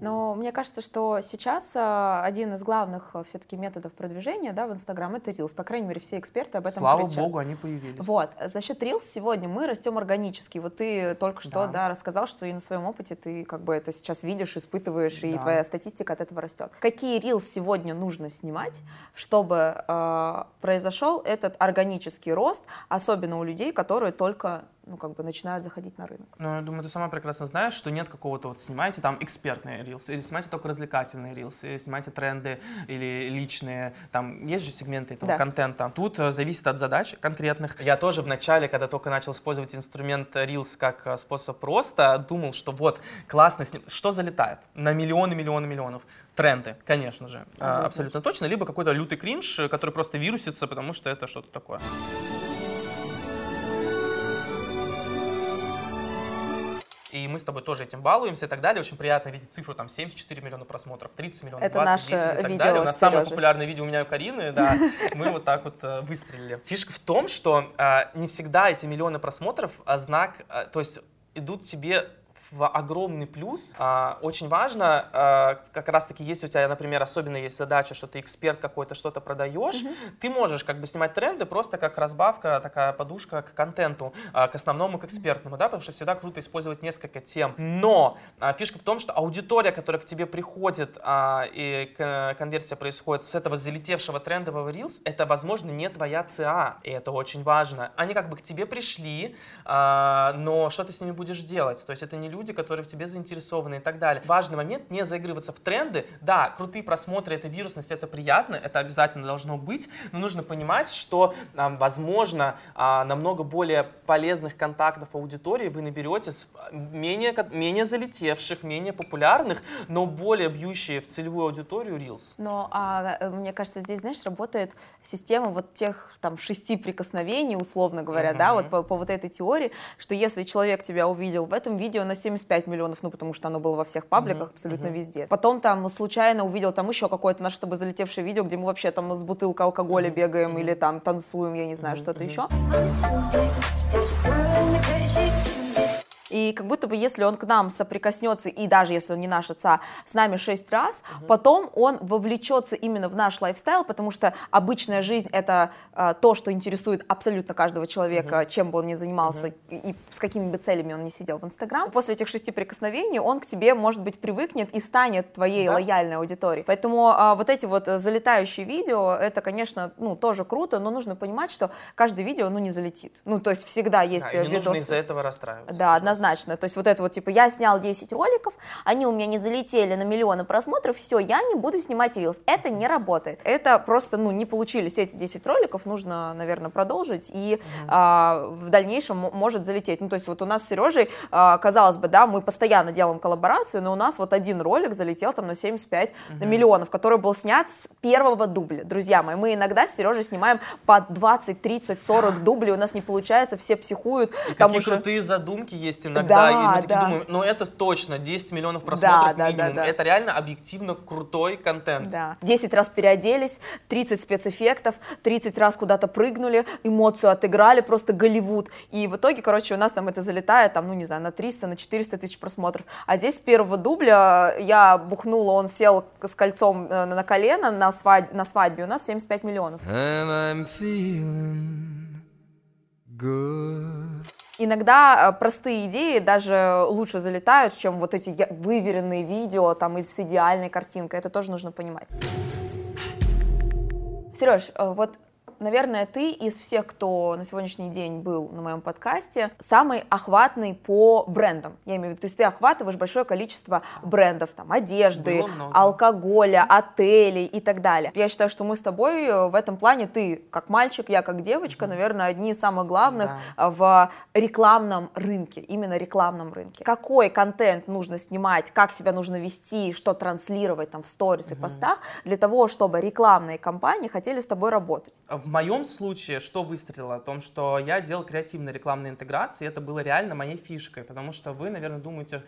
B: Но мне кажется, что сейчас а, один из главных все-таки методов продвижения да, в Инстаграм это Reels. По крайней мере, все эксперты об этом
A: Слава
B: кричат.
A: богу, они появились.
B: Вот, за счет Reels сегодня мы растем органически. Вот ты только что
A: Да.
B: да. рассказал, что и на своем опыте ты как бы это сейчас видишь, испытываешь, и
A: Да.
B: твоя статистика от этого растет. Какие Reels сегодня нужно снимать, чтобы э, произошел этот органический рост, особенно у людей, которые только ну, как бы начинают заходить на рынок?
A: Ну, я думаю, ты сама прекрасно знаешь, что нет какого-то вот снимайте там экспертные рилсы, или снимайте только развлекательные рилсы, или снимайте тренды, или личные, там есть же сегменты этого
B: Да.
A: контента. Тут э, зависит от задач конкретных. Я тоже в начале, когда только начал использовать инструмент Reels как э, способ роста, думал, что вот классно, сни- что залетает на миллионы, миллионы, миллионов. Тренды, конечно же,
B: Однозначно.
A: абсолютно точно, либо какой-то лютый кринж, э, который просто вирусится, потому что это что-то такое. И мы с тобой тоже этим балуемся и так далее. Очень приятно видеть цифру там 74 миллиона просмотров, 30 миллионов,
B: Это
A: 20,
B: наше
A: 10 и так
B: видео
A: далее. У нас самое популярное видео у меня и у Карины, да. Мы вот так вот э, выстрелили. Фишка в том, что э, не всегда эти миллионы просмотров а знак, э, то есть идут тебе в огромный плюс. А, Очень важно, а, как раз-таки, если у тебя, например, особенно есть задача, что ты эксперт какой-то, что-то продаешь, ты можешь как бы снимать тренды просто как разбавка, такая подушка к контенту, а, к основному, к экспертному, да, потому что всегда круто использовать несколько тем. Но а, фишка в том, что аудитория, которая к тебе приходит а, и к- конверсия происходит с этого залетевшего трендового Reels, это, возможно, не твоя ЦА, и это очень важно. Они как бы к тебе пришли, а, но что ты с ними будешь делать? То есть это не люди, которые в тебе заинтересованы и так далее. Важный момент не заигрываться в тренды. Да, крутые просмотры, это вирусность, это приятно, это обязательно должно быть, но нужно понимать, что, а, возможно, а, намного более полезных контактов аудитории вы наберете с а, менее, менее залетевших, менее популярных, но более бьющие в целевую аудиторию Reels.
B: Но а, э, мне кажется, здесь, знаешь, работает система вот тех там шести прикосновений, условно говоря, да,
A: Мгм.
B: вот по, по вот этой теории, что если человек тебя увидел в этом видео на 75 миллионов, ну потому что оно было во всех пабликах,
A: Мгм,
B: абсолютно
A: мгм.
B: везде, потом там случайно увидел там еще какое-то наше с тобой залетевшее видео, где мы вообще там с бутылкой алкоголя
A: Мгм,
B: бегаем
A: мгм.
B: или там танцуем, я не знаю,
A: Мгм,
B: что-то
A: мгм.
B: еще. И как будто бы если он к нам соприкоснется, и даже если он не наш отца, с нами шесть раз, потом он вовлечется именно в наш лайфстайл, потому что обычная жизнь это э, то, что интересует абсолютно каждого человека, чем бы он ни занимался и, и с какими бы целями он ни сидел в Инстаграм. После этих шести прикосновений он к тебе, может быть, привыкнет и станет твоей
A: Да.
B: лояльной аудиторией. Поэтому а, вот эти вот э, залетающие видео, это, конечно, ну, тоже круто, но нужно понимать, что каждое видео, ну, не залетит. Ну, то есть всегда есть
A: Да, и
B: э,
A: не нужно
B: видосы.
A: из-за этого расстраиваться.
B: Да, однозначно. То есть вот это вот, типа, я снял 10 роликов, они у меня не залетели на миллионы просмотров, все, я не буду снимать рилс. Это не работает. Это просто, ну, не получились эти 10 роликов, нужно, наверное, продолжить, и а, в дальнейшем может залететь. Ну, то есть вот у нас с Сережей, а, казалось бы, да, мы постоянно делаем коллаборацию, но у нас вот один ролик залетел там на 75 миллионов, который был снят с первого дубля. Друзья мои, мы иногда с Сережей снимаем по 20, 30, 40 дублей, у нас не получается, все психуют.
A: И
B: там
A: какие
B: уже-
A: крутые задумки есть иногда, и
B: Да,
A: мы такие
B: да.
A: думаем, ну это точно, 10 миллионов просмотров
B: Да, да,
A: минимум.
B: да, да.
A: Это реально объективно крутой контент.
B: Да. 10 раз переоделись, 30 спецэффектов, 30 раз куда-то прыгнули, эмоцию отыграли, просто Голливуд. И в итоге, короче, у нас там это залетает, там, ну, не знаю, на 300, на 400 тысяч просмотров. А здесь с первого дубля я бухнула, он сел с кольцом э, на колено на, свадь- на свадьбе, у нас 75 миллионов.
D: And I'm feeling good.
B: Иногда э, простые идеи даже лучше залетают, чем вот эти выверенные видео там с идеальной картинкой. Это тоже нужно понимать. Сереж, э, вот наверное, ты из всех, кто на сегодняшний день был на моем подкасте, самый охватный по брендам. Я имею в виду, то есть ты охватываешь большое количество брендов, там, одежды, алкоголя, отелей и так далее. Я считаю, что мы с тобой э, в этом плане, ты как мальчик, я как девочка, наверное, одни из самых главных
A: Да.
B: в рекламном рынке, именно рекламном рынке. Какой контент нужно снимать, как себя нужно вести, что транслировать там в сторис и постах, для того, чтобы рекламные компании хотели с тобой работать.
A: В моем случае, что выстрелило? О том, что я делал креативные рекламные интеграции, это было реально моей фишкой, потому что вы, наверное, думаете,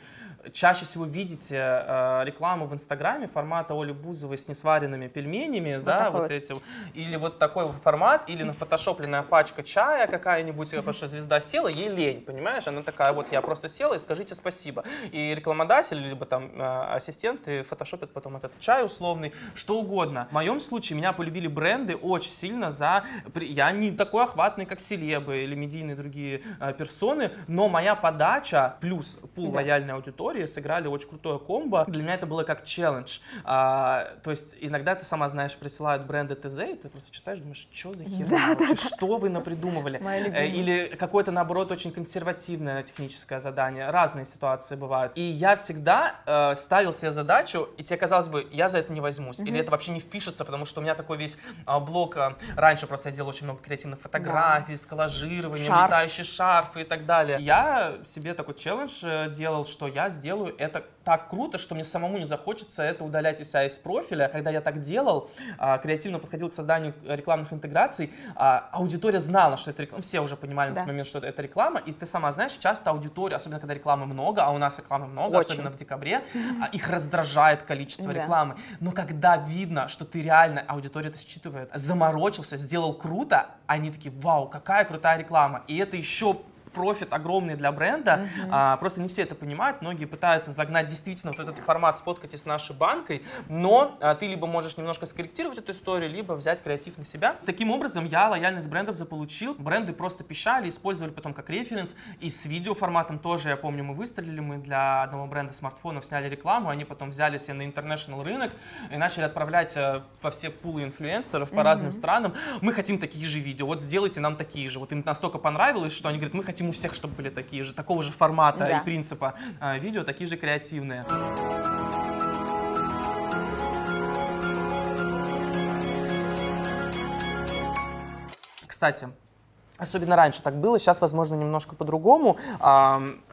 A: чаще всего видите э, рекламу в Инстаграме формата Оли Бузовой с несваренными пельменями, да,
B: такой
A: вот
B: вот.
A: эти, вот. или вот такой вот формат, или нафотошопленная пачка чая какая-нибудь, потому что звезда села, ей лень, понимаешь? Она такая, вот я просто села и скажите спасибо. И рекламодатель, либо там э, ассистенты фотошопят потом этот чай условный, что угодно. В моем случае меня полюбили бренды очень сильно за... Я не такой охватный, как селебы или медийные другие э, персоны, но моя подача плюс пул
B: Да.
A: лояльной аудитории сыграли очень крутое комбо. Для меня это было как челлендж. А, то есть иногда ты сама знаешь, присылают бренды ТЗ, и ты просто читаешь, думаешь, что за херня? вообще? Что вы напридумывали? Э. Или какое-то, наоборот, очень консервативное техническое задание. Разные ситуации бывают. И я всегда э, ставил себе задачу, и тебе казалось бы, я за это не возьмусь. Или это вообще не впишется, потому что у меня такой весь а, блок. а, раньше просто я делал очень много креативных фотографий, с коллажированием,
B: Шарф.
A: летающие шарфы и так далее. Я себе такой челлендж э, делал, что я сделаю это так круто, что мне самому не захочется это удалять из себя из профиля. Когда я так делал, а, креативно подходил к созданию рекламных интеграций, а, аудитория знала, что это реклама, все уже понимали на
B: Да.
A: тот момент, что это реклама, и ты сама знаешь, часто аудитория, особенно когда рекламы много, а у нас рекламы много,
B: Очень.
A: особенно в декабре, а, их раздражает количество
B: Да.
A: рекламы. Но когда видно, что ты реально, аудитория это считывает, заморочился, сделал круто, они такие, вау, какая крутая реклама. И это еще профит огромный для бренда, а, просто не все это понимают, многие пытаются загнать действительно вот этот формат сфоткайте с нашей банкой, но а, ты либо можешь немножко скорректировать эту историю, либо взять креатив на себя. Таким образом, я лояльность брендов заполучил, бренды просто пищали, использовали потом как референс, и с видеоформатом тоже, я помню, мы выстрелили, мы для одного бренда смартфонов сняли рекламу, они потом взяли себе на international рынок и начали отправлять э, во все пулы инфлюенсеров по разным странам, мы хотим такие же видео, вот сделайте нам такие же. Вот им настолько понравилось, что они говорят, мы хотим у всех, чтобы были такие же, такого же формата
B: Да.
A: и принципа э, видео, такие же креативные. Кстати, особенно раньше так было, сейчас, возможно, немножко по-другому.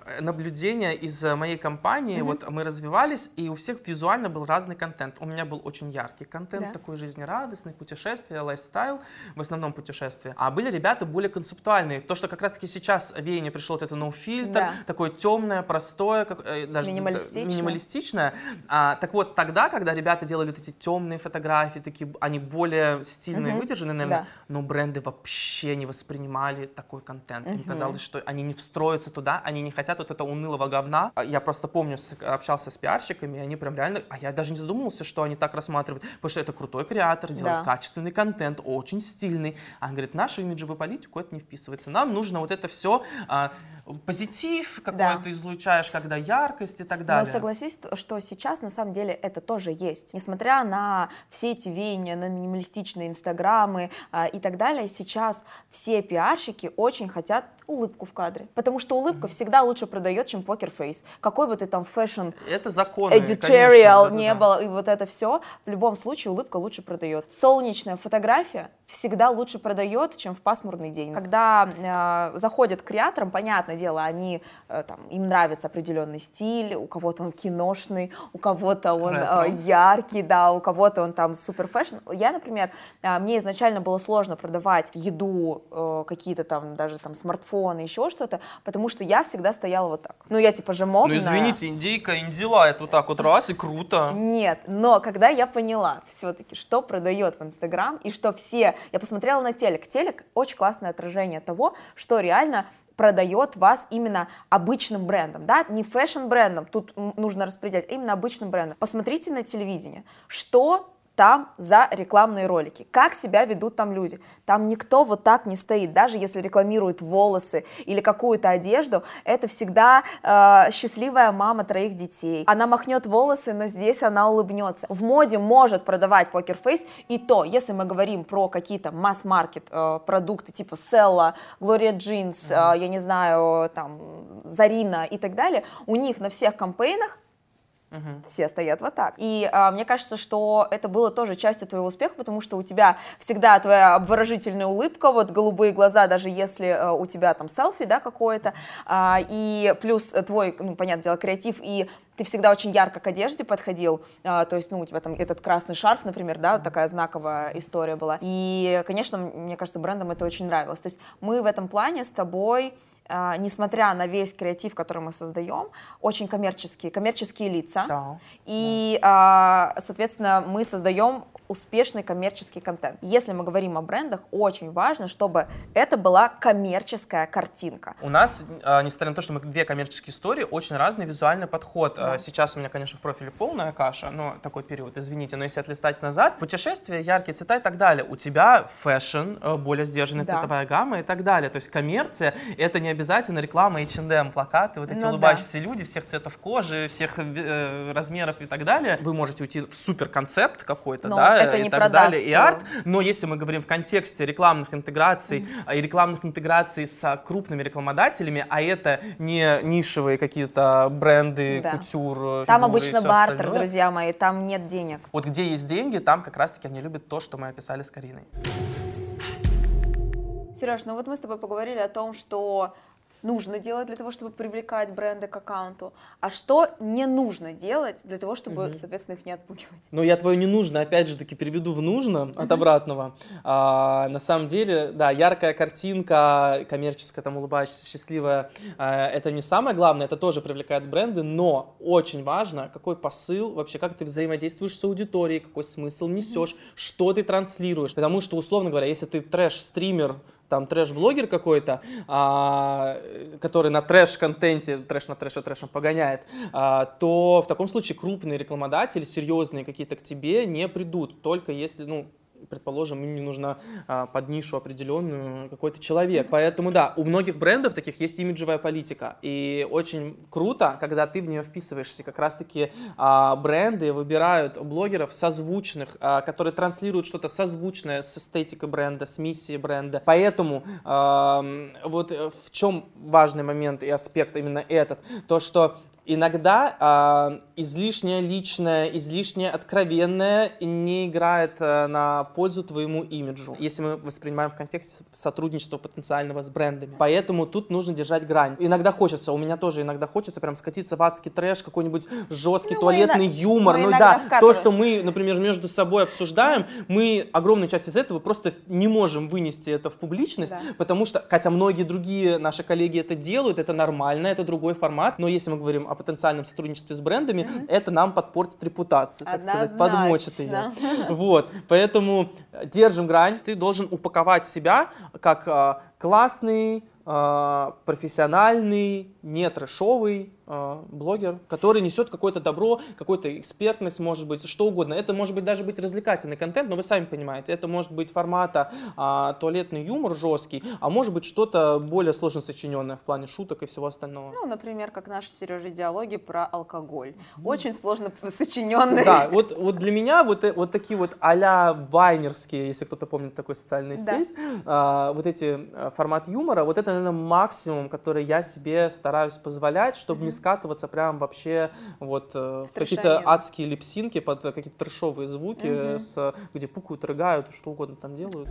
A: Ам, наблюдение из э, моей компании, вот мы развивались, и у всех визуально был разный контент. У меня был очень яркий контент,
B: Да.
A: такой жизнерадостный, путешествия, лайфстайл, в основном путешествия. А были ребята более концептуальные. То, что как раз-таки сейчас веяние пришло, вот это no фильтр,
B: Да.
A: такое темное, простое, как, э, даже
B: Минималистичное.
A: минималистичное. А, так вот, тогда, когда ребята делали вот эти темные фотографии, такие, они более стильные,
B: Мгм.
A: выдержанные, наверное,
B: Да.
A: но бренды вообще не воспринимали такой контент. Им
B: Мгм.
A: казалось, что они не встроятся туда, они не хотят вот этого унылого говна. А Я просто помню, общался с пиарщиками, и они прям реально, а я даже не задумывался, что они так рассматривают, потому что это крутой креатор, делает
B: Да.
A: качественный контент, очень стильный. А он говорит, нашу имиджевую политику это не вписывается. Нам нужно вот это все, позитив какой-то
B: Да.
A: излучаешь, когда яркость и так
B: Но
A: далее.
B: согласись, что сейчас на самом деле это тоже есть. Несмотря на все эти веяния, на минималистичные инстаграмы а, и так далее, сейчас все пиарщики очень хотят улыбку в кадре. Потому что улыбка всегда лучше продает, чем покерфейс. Какой бы ты там fashion
A: Это законы,
B: editorial
A: конечно,
B: не
A: да-да-да.
B: было, и вот это все, в любом случае улыбка лучше продает. Солнечная фотография всегда лучше продает, чем в пасмурный день. Когда э, заходят к креаторам, понятное дело, они, э, там, им нравится определенный стиль, у кого-то он киношный, у кого-то он э, яркий, да, у кого-то он там супер фэшн. Я, например, э, мне изначально было сложно продавать еду, э, какие-то там даже там смартфоны, еще что-то, потому что я всегда стояла вот так. Ну, я типа же
A: Ну
B: модная.
A: извините, индейка, индила, это вот так вот раз и круто.
B: Нет, но когда я поняла все-таки, что продает в Инстаграм и что все, я посмотрела на телек. Телек очень классное отражение того, что реально продает вас именно обычным брендом, да, не фэшн брендом, тут нужно распределять, а именно обычным брендом. Посмотрите на телевидение, что там за рекламные ролики, как себя ведут там люди. Там никто вот так не стоит, даже если рекламируют волосы или какую-то одежду, это всегда э, счастливая мама троих детей. Она махнет волосы, но здесь она улыбнется. В моде может продавать покерфейс, и то, если мы говорим про какие-то масс-маркет э, продукты типа Sela, Gloria Jeans, э, я не знаю, там, Зарина и так далее, у них на всех кампейнах
A: Мгм.
B: все стоят вот так. И а, мне кажется, что это было тоже частью твоего успеха, потому что у тебя всегда твоя обворожительная улыбка, вот голубые глаза, даже если а, у тебя там селфи, да, какое-то, а, и плюс твой, ну, понятное дело, креатив, и ты всегда очень ярко к одежде подходил, а, то есть, ну, у тебя там этот красный шарф, например, да, вот такая знаковая история была. И, конечно, мне кажется, брендам это очень нравилось. То есть мы в этом плане с тобой несмотря на весь креатив, который мы создаем, очень коммерческие, коммерческие лица.
A: Да.
B: И, а, соответственно, мы создаем успешный коммерческий контент. Если мы говорим о брендах, очень важно, чтобы это была коммерческая картинка.
A: У нас, а, несмотря на то, что мы две коммерческие истории, очень разный визуальный подход.
B: Да.
A: А, Сейчас у меня, конечно, в профиле полная каша, но такой период, извините. Но если отлистать назад, путешествия, яркие цвета и так далее. У тебя фэшн, э, более сдержанная
B: Да.
A: цветовая гамма и так далее. То есть коммерция — это не обязательно реклама H&M, плакаты, вот эти
B: Ну да.
A: улыбающиеся люди всех цветов кожи, всех э, размеров и так далее. Вы можете уйти в супер концепт какой-то,
B: Но
A: да,
B: это
A: и
B: не
A: так
B: продаст,
A: далее, и арт. Но если мы говорим в контексте рекламных интеграций а, и рекламных интеграций с а, крупными рекламодателями, а это не нишевые какие-то бренды,
B: Да.
A: кутюр, э,
B: Там
A: фигуры и
B: обычно бартер,
A: остальное.
B: друзья мои, там нет денег.
A: Вот где есть деньги, там как раз-таки они любят то, что мы описали с Кариной.
B: Сереж, ну вот мы с тобой поговорили о том, что нужно делать для того, чтобы привлекать бренды к аккаунту, а что не нужно делать для того, чтобы, соответственно, их не отпугивать.
A: Но я твое не нужно, опять же таки, переведу в нужно от обратного. А, на самом деле, да, яркая картинка, коммерческая, там, улыбающаяся, счастливая, а, это не самое главное, это тоже привлекает бренды, но очень важно, какой посыл, вообще, как ты взаимодействуешь с аудиторией, какой смысл несешь, что ты транслируешь. Потому что, условно говоря, если ты трэш-стример, там трэш-блогер какой-то, а, который на трэш-контенте, трэш на трэше трэшем погоняет, а, то в таком случае крупные рекламодатели, серьезные какие-то к тебе не придут, только если, ну, предположим, им не нужна а, под нишу определенную какой-то человек. Поэтому, да, у многих брендов таких есть имиджевая политика. И очень круто, когда ты в нее вписываешься. Как раз-таки а, бренды выбирают блогеров созвучных, а, которые транслируют что-то созвучное с эстетикой бренда, с миссией бренда. Поэтому ам, вот э, в чем важный момент и аспект именно этот, то, что Иногда а, излишнее личное, излишнее откровенное не играет а, на пользу твоему имиджу, если мы воспринимаем в контексте сотрудничества потенциального с брендами. Поэтому тут нужно держать грань. Иногда хочется, у меня тоже иногда хочется прям скатиться в адский трэш, какой-нибудь жесткий
B: Ну,
A: туалетный юмор. ну да, то, что мы, например, между собой обсуждаем, мы огромную часть из этого просто не можем вынести это в публичность,
B: Да.
A: потому что, хотя многие другие наши коллеги это делают, это нормально, это другой формат, но если мы говорим о потенциальном сотрудничестве с брендами, это нам подпортит репутацию, так сказать, подмочит ее.
B: Однозначно.
A: Вот, поэтому э, держим грань, ты должен упаковать себя как а, классный, а, профессиональный, не трэшовый блогер, который несет какое-то добро, какую-то экспертность, может быть, что угодно. Это может быть даже быть развлекательный контент, но вы сами понимаете, это может быть формата а, туалетный юмор жесткий, а может быть что-то более сложно сочиненное в плане шуток и всего остального.
B: Ну, например, как наши Сережа диалоги про алкоголь. Очень сложно сочиненные.
A: Да, вот, вот для меня вот, э- вот такие вот а-ля вайнерские, если кто-то помнит такой социальную
B: Да.
A: сеть, а, вот эти а, формат юмора, вот это, наверное, максимум, который я себе стараюсь позволять, чтобы не скатываться прям вообще вот э, в какие-то
B: трешанину.
A: адские липсинки под э, какие-то трешовые звуки, э, с, где пукают, рыгают, что угодно там делают.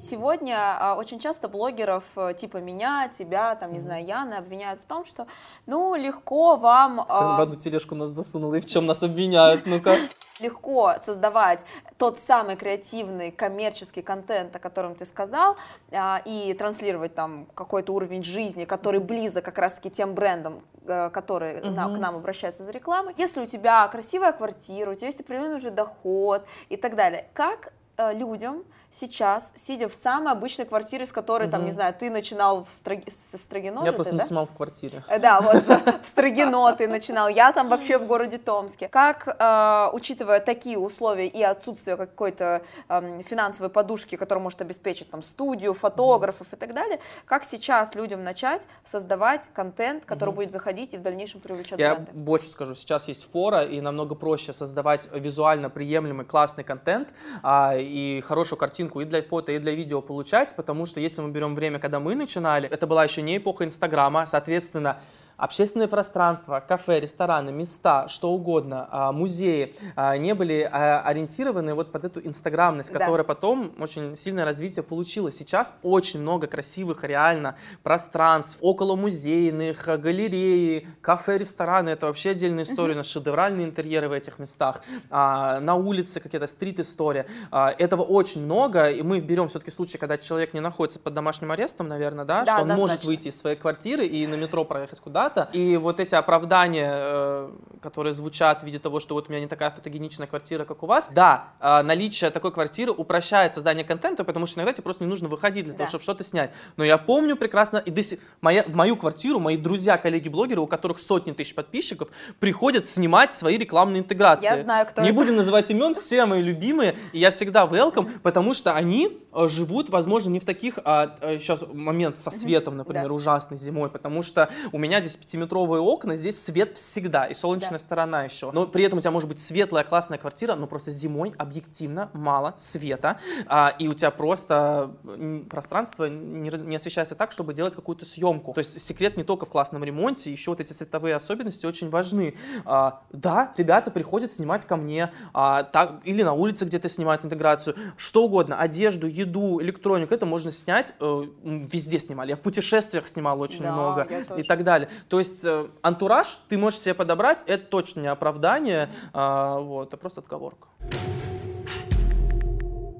B: Сегодня а, очень часто блогеров э, типа меня, тебя, там, не знаю, Яны обвиняют в том, что, ну, легко вам... а,
A: В одну тележку нас засунуло, и в чем нас обвиняют, ну-ка.
B: Легко создавать тот самый креативный коммерческий контент, о котором ты сказал, а, и транслировать там какой-то уровень жизни, который близок как раз-таки тем брендам, э, которые на- к нам обращаются за рекламой. Если у тебя красивая квартира, у тебя есть определенный уже доход и так далее, как людям сейчас, сидя в самой обычной квартире, с которой, там, не знаю, ты начинал в Строги- со Строгино
A: Я просто
B: ты,
A: не
B: да?
A: снимал в квартире.
B: Э, Да, вот в Строгино ты начинал, я там вообще в городе Томске. Как, э, учитывая такие условия и отсутствие какой-то эм, финансовой подушки, которая может обеспечить там студию, фотографов и так далее, как сейчас людям начать создавать контент, который будет заходить и в дальнейшем привлечет
A: Я
B: бренды?
A: больше скажу, сейчас есть фора, и намного проще создавать визуально приемлемый классный контент а, и хорошую картинку и для фото, и для видео получать, потому что если мы берем время, когда мы начинали, это была еще не эпоха Инстаграма, соответственно, общественное пространство, кафе, рестораны, места, что угодно, а, музеи а, не были а, ориентированы вот под эту инстаграмность,
B: Да.
A: которая потом очень сильное развитие получила. Сейчас очень много красивых реально пространств, около музейных, галереи, кафе, рестораны. Это вообще отдельная история. У нас шедевральные интерьеры в этих местах. На улице какая-то стрит-история. Этого очень много, и мы берем все-таки случай, когда человек не находится под домашним арестом, наверное, да,
B: Да,
A: что он может выйти из своей квартиры и на метро проехать куда-то. И вот эти оправдания, э, которые звучат в виде того, что вот у меня не такая фотогеничная квартира, как у вас, да, э, наличие такой квартиры упрощает создание контента, потому что иногда тебе просто не нужно выходить для
B: Да.
A: того, чтобы что-то снять. Но я помню прекрасно, и до сих- моя, в мою квартиру мои друзья, коллеги-блогеры, у которых сотни тысяч подписчиков, приходят снимать свои рекламные интеграции.
B: Я знаю, кто
A: Не
B: это.
A: будем называть имен, все мои любимые, и я всегда welcome, потому что они э, живут, возможно, не в таких, а, сейчас момент со светом, например,
B: Да.
A: ужасный зимой, потому что у меня здесь пятиметровые окна, здесь свет всегда, и солнечная
B: Да.
A: сторона еще. Но при этом у тебя может быть светлая, классная квартира, но просто зимой объективно мало света, а, и у тебя просто пространство не, не освещается так, чтобы делать какую-то съемку. То есть секрет не только в классном ремонте, еще вот эти цветовые особенности очень важны. А, да, ребята приходят снимать ко мне, а, так, или на улице где-то снимают интеграцию, что угодно, одежду, еду, электронику, это можно снять, э, везде снимали. Я в путешествиях снимал очень
B: Да,
A: много и так далее. То есть э, антураж ты можешь себе подобрать, это точно не оправдание, а, вот, это просто отговорка.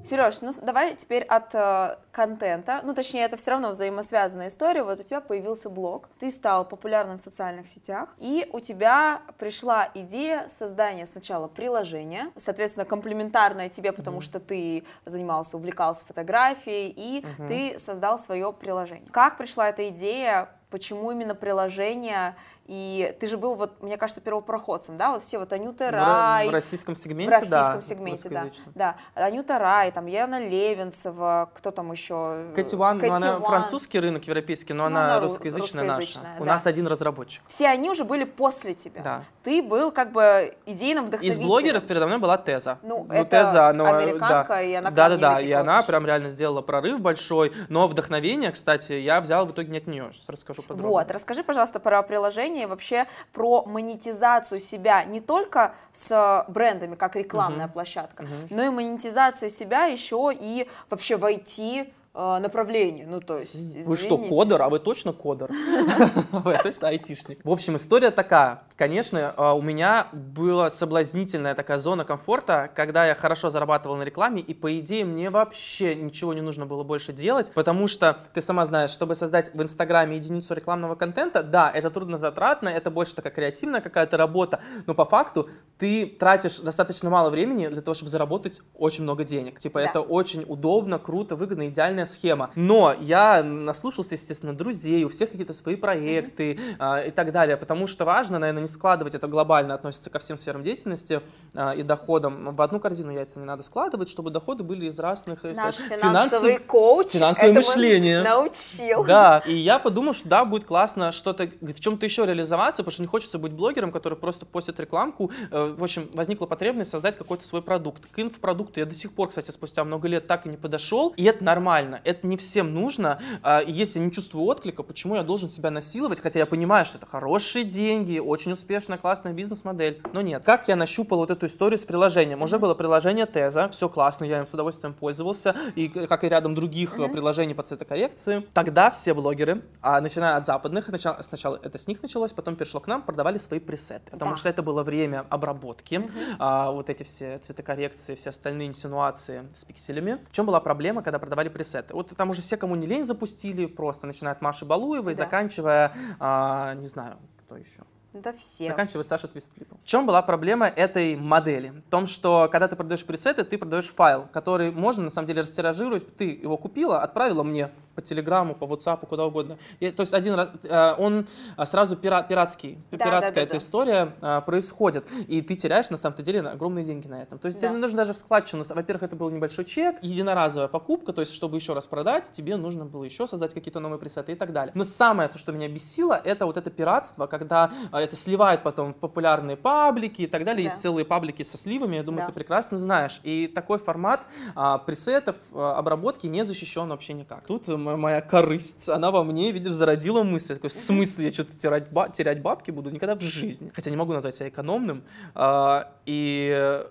B: Сереж, ну давай теперь от э, контента, ну точнее это все равно взаимосвязанная история. Вот у тебя появился блог, ты стал популярным в социальных сетях, и у тебя пришла идея создания сначала приложения, соответственно комплементарное тебе, потому что ты занимался, увлекался фотографией, и ты создал свое приложение. Как пришла эта идея? Почему именно приложение? И ты же был, вот, мне кажется, первопроходцем, да? Вот все вот Анюта Рай,
A: в российском сегменте,
B: в российском
A: да,
B: сегменте, да. Да. Анюта Рай, там Яна Левинцева, кто там еще?
A: Кэти Ван, ну,
B: Кэти
A: она
B: Ван.
A: французский рынок европейский, но
B: Ну,
A: она
B: она ру-
A: русскоязычная,
B: русскоязычная,
A: наша. У
B: да.
A: нас один разработчик.
B: Все они уже были после тебя.
A: Да.
B: Ты был как бы идейным
A: Из
B: вдохновителем.
A: блогеров передо мной была Теза.
B: Ну, это американка,
A: да.
B: и она к
A: Да,
B: нам
A: да,
B: не
A: да, и она прям реально сделала прорыв большой, но вдохновение, кстати, я взял в итоге не от нее. Сейчас расскажу подробно.
B: Вот, расскажи, пожалуйста, про приложение и вообще про монетизацию себя не только с брендами, как рекламная площадка, но и монетизация себя еще и вообще войти направлении. Ну, то есть,
A: Вы что,
B: извините.
A: кодер? А вы точно кодер? Вы точно айтишник? В общем, история такая. Конечно, э, у меня была соблазнительная такая зона комфорта, когда я хорошо зарабатывал на рекламе, и по идее мне вообще ничего не нужно было больше делать, потому что ты сама знаешь, чтобы создать в Инстаграме единицу рекламного контента, да, это трудно затратно, это больше такая креативная какая-то работа, но по факту ты тратишь достаточно мало времени для того, чтобы заработать очень много денег. Типа
B: Да.
A: это очень удобно, круто, выгодно, идеальная схема. Но я наслушался, естественно, друзей, у всех какие-то свои проекты а, и так далее, потому что важно, наверное, не складывать, это глобально относится ко всем сферам деятельности а, и доходам. В одну корзину яйца не надо складывать, чтобы доходы были из разных... э,
B: Наш
A: финансов-
B: финансовый коуч
A: финансовое мышление.
B: научил.
A: Да, и я подумал, что да, будет классно что-то в чем-то еще реализоваться, потому что не хочется быть блогером, который просто постит рекламку. Э, В общем, возникла потребность создать какой-то свой продукт. К инфопродукту я до сих пор, кстати, спустя много лет так и не подошел. И это нормально, это не всем нужно. И Если не чувствую отклика, почему я должен себя насиловать? Хотя я понимаю, что это хорошие деньги, очень успешная, классная бизнес-модель. Но нет. Как я нащупал вот эту историю с приложением? Уже было приложение Теза, все классно, я им с удовольствием пользовался. И как и рядом других э, приложений по цветокоррекции. Тогда все блогеры, а, начиная от западных, нача- сначала это с них началось, потом перешло к нам, продавали свои пресеты. Потому
B: Да.
A: что это было время обработки, а, вот эти все цветокоррекции, все остальные инсинуации с пикселями. В чем была проблема, когда продавали пресеты? Вот там уже все, кому не лень, запустили, просто начиная от Маши Балуевой,
B: Да.
A: заканчивая, а, не знаю, кто еще.
B: Да все.
A: Заканчивая Саша Твистфлипом. В чем была проблема этой модели? В том, что когда ты продаешь пресеты, ты продаешь файл, который можно на самом деле растиражировать. Ты его купила, отправила мне по телеграмму, по WhatsApp, куда угодно. И, то есть один раз, э, он а, сразу пира- пиратский,
B: Да,
A: пиратская
B: да, да,
A: эта
B: да.
A: история а, происходит, и ты теряешь на самом-то деле огромные деньги на этом. То есть
B: Да.
A: тебе не нужно даже в складчину. Во-первых, это был небольшой чек, единоразовая покупка, то есть чтобы еще раз продать, тебе нужно было еще создать какие-то новые пресеты и так далее. Но самое, то, что меня бесило, это вот это пиратство, когда а, это сливает потом в популярные паблики и так далее.
B: Да.
A: Есть целые паблики со сливами, я думаю,
B: Да.
A: ты прекрасно знаешь. И такой формат а, пресетов, а, обработки не защищен вообще никак. Тут моя корысть, она во мне, видишь, зародила мысль. Такой, в смысле, я что-то терять, ба- терять бабки буду никогда в жизни. Хотя не могу назвать себя экономным. А, и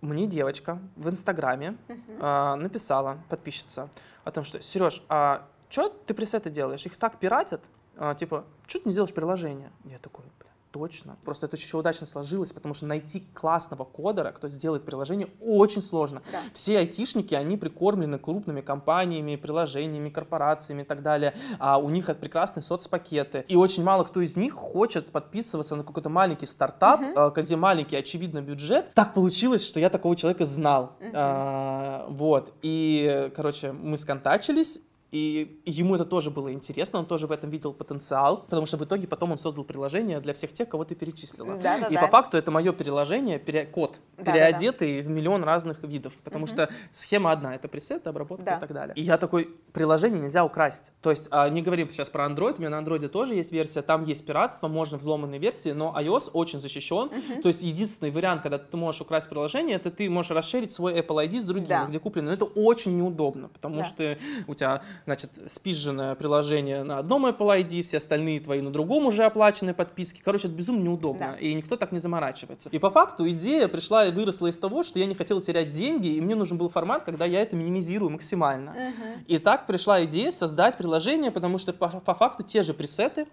A: мне девочка в Инстаграме а, написала, подписчица, о том, что, Сереж, а что ты пресеты делаешь? Их так пиратят? А, типа, что ты не сделаешь приложение? Я такой, бля, точно. Просто это очень удачно сложилось, потому что найти классного кодера, кто сделает приложение, очень сложно.
B: Да.
A: Все айтишники, они прикормлены крупными компаниями, приложениями, корпорациями и так далее. А у них прекрасные соцпакеты. И очень мало кто из них хочет подписываться на какой-то маленький стартап, а, где маленький, очевидно, бюджет. Так получилось, что я такого человека знал. А, вот. И, короче, мы сконтачились. И ему это тоже было интересно, он тоже в этом видел потенциал, потому что в итоге потом он создал приложение для всех тех, кого ты перечислила.
B: Да-да-да.
A: И по факту это мое приложение, пере- код,
B: Да-да-да.
A: переодетый в миллион разных видов, потому что схема одна, это пресеты, обработка
B: Да.
A: и так далее. И я такой, приложение нельзя украсть. То есть а, не говорим сейчас про Android, у меня на Android тоже есть версия, там есть пиратство, можно взломанные версии, но iOS очень защищен. То есть единственный вариант, когда ты можешь украсть приложение, это ты можешь расширить свой Apple ID с другим,
B: Да.
A: где куплено. Но это очень неудобно, потому
B: Да.
A: что у тебя, значит, спизженное приложение на одном Apple ID, все остальные твои на другом уже оплаченные подписки. Короче, это безумно неудобно,
B: Да.
A: и никто так не заморачивается. И по факту идея пришла и выросла из того, что я не хотел терять деньги, и мне нужен был формат, когда я это минимизирую максимально. И так пришла идея создать приложение, потому что по, по факту те же пресеты,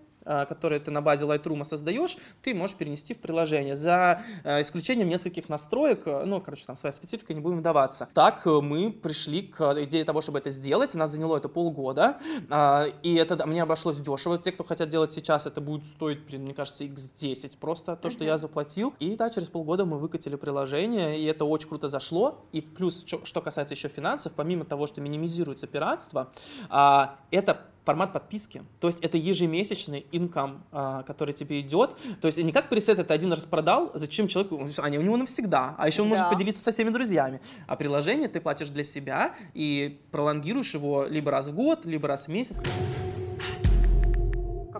A: которые ты на базе Lightroom создаешь, ты можешь перенести в приложение. За э, исключением нескольких настроек, э, ну, короче, там своя специфика, не будем вдаваться. Так э, мы пришли к идее того, чтобы это сделать. Нас заняло это полгода. а, И это мне обошлось дешево. Те, кто хотят делать сейчас, это будет стоить, блин, мне кажется, x10 просто то, что я заплатил. И да, через полгода мы выкатили приложение, и это очень круто зашло. И плюс, что касается еще финансов, помимо того, что минимизируется пиратство, а, это формат подписки. То есть это ежемесячный инкам, а, который тебе идет. То есть не как пресет это один раз продал, зачем человеку, они у него навсегда, а еще он может
B: Да.
A: поделиться со всеми друзьями. А приложение ты платишь для себя и пролонгируешь его либо раз в год, либо раз в месяц.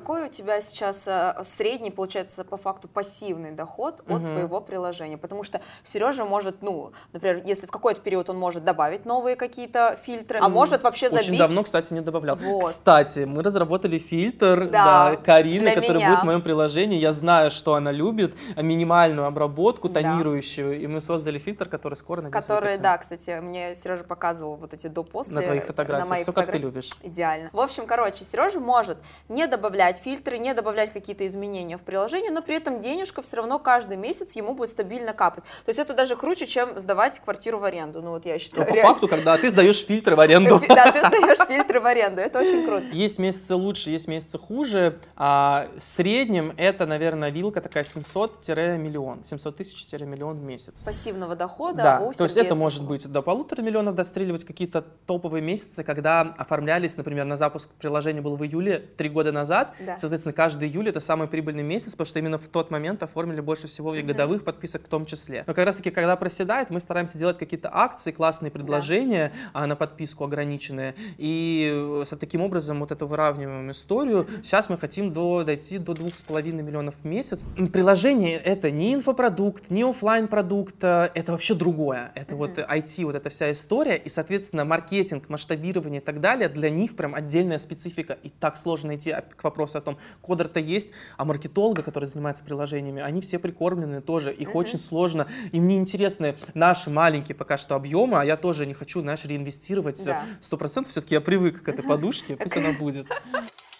B: Какой у тебя сейчас э, средний, получается, по факту пассивный доход от
A: Мгм.
B: твоего приложения? Потому что Сережа может, ну, например, если в какой-то период он может добавить новые какие-то фильтры, а может вообще забить.
A: Очень давно, кстати, не добавлял.
B: Вот.
A: Кстати, мы разработали фильтр
B: Да,
A: да, Карины, который
B: меня.
A: будет в моем приложении. Я знаю, что она любит. Минимальную обработку,
B: Да.
A: тонирующую. И мы создали фильтр, который скоро надеюсь,
B: Которые,
A: выпустим.
B: да, кстати, мне Сережа показывал вот эти до-после.
A: На твоих
B: на
A: фотографиях.
B: моих
A: Все как ты
B: фотографиях.
A: любишь.
B: Идеально. В общем, короче, Сережа может не добавлять фильтры, не добавлять какие-то изменения в приложение, но при этом денежка все равно каждый месяц ему будет стабильно капать. То есть это даже круче, чем сдавать квартиру в аренду. Ну вот я
A: Но
B: считаю.
A: по
B: реально.
A: факту, когда ты сдаешь фильтры в аренду.
B: Да, ты сдаешь фильтры в аренду, это очень круто.
A: Есть месяцы лучше, есть месяцы хуже. А в среднем это, наверное, вилка такая 700-миллион. 700 тысяч-миллион в месяц.
B: Пассивного дохода
A: Да,
B: у
A: то есть это может быть до полутора миллионов достреливать какие-то топовые месяцы, когда оформлялись, например, на запуск приложения был в июле три года назад.
B: Да.
A: Соответственно, каждый июль это самый прибыльный месяц, потому что именно в тот момент оформили больше всего и годовых подписок в том числе. Но как раз таки, когда проседает, мы стараемся делать какие-то акции, классные предложения а, на подписку ограниченные. И э, с таким образом вот эту выравниваем историю. Сейчас мы хотим до, дойти до двух с половиной миллионов в месяц. Приложение это не инфопродукт, не оффлайн продукт, э, это вообще другое. Это вот IT, вот эта вся история, и, соответственно, маркетинг, масштабирование и так далее, для них прям отдельная специфика. И так сложно идти оп- к вопросу о том, кодер-то есть, а маркетолога, который занимается приложениями, они все прикормлены тоже, их очень сложно. И мне интересны наши маленькие пока что объемы, а я тоже не хочу, знаешь, реинвестировать
B: Да.
A: сто процентов. Все-таки я привык к этой подушке, пусть она будет.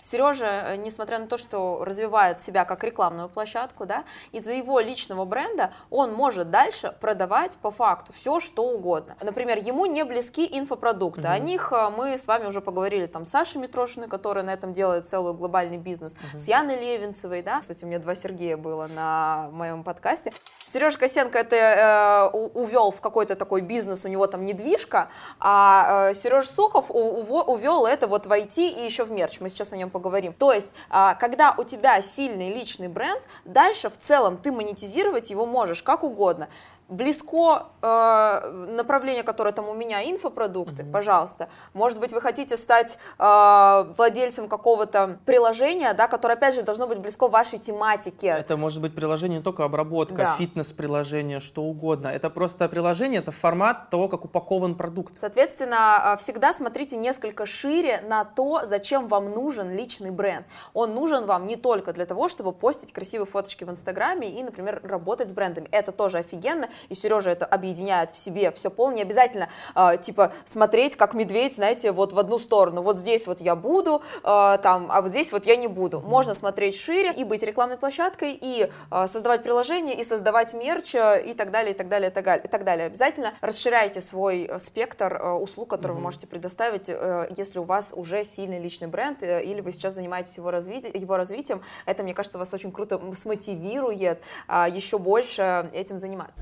B: Сережа, э, несмотря на то, что развивает себя как рекламную площадку, да, из-за его личного бренда он может дальше продавать по факту все, что угодно. Например, ему не близки инфопродукты.
A: Мгм.
B: О них э, мы с вами уже поговорили, там, с Сашей Митрошиной, которая на этом делает целый глобальный бизнес, с Яной Левинцевой, да, кстати, у меня два Сергея было на моем подкасте. Сережа Косенко это э, увел в какой-то такой бизнес, у него там недвижка, а Сереж Сухов у- увел это вот в IT и еще в мерч, мы сейчас о нем поговорим. То есть, а, когда у тебя сильный личный бренд, дальше в целом ты монетизировать его можешь как угодно. Близко э, направление, которое там у меня, инфопродукты, пожалуйста. Может быть, вы хотите стать э, владельцем какого-то приложения, да, которое, опять же, должно быть близко вашей тематике.
A: Это может быть приложение не только обработка,
B: Да.
A: фитнес-приложение, что угодно. Это просто приложение, это формат того, как упакован продукт.
B: Соответственно, а, всегда смотрите несколько шире на то, зачем вам нужен личный бренд. Он нужен вам не только для того, чтобы постить красивые фоточки в Инстаграме и, например, работать с брендами. Это тоже офигенно, и Сережа это объединяет в себе все полное. Не обязательно, а, типа, смотреть, как медведь, знаете, вот в одну сторону. Вот здесь вот я буду, а, там, а вот здесь вот я не буду. Можно смотреть шире и быть рекламной площадкой, и а, создавать приложение, и создавать мерч, и так далее, и так далее, и так далее. И так далее. Обязательно расширяйте свой э, спектр э, услуг, которые вы можете предоставить, э, если у вас уже сильный личный бренд, э, или вы сейчас занимаетесь его, развитием, его развитием. Это, мне кажется, вас очень круто смотивирует а, еще больше этим заниматься.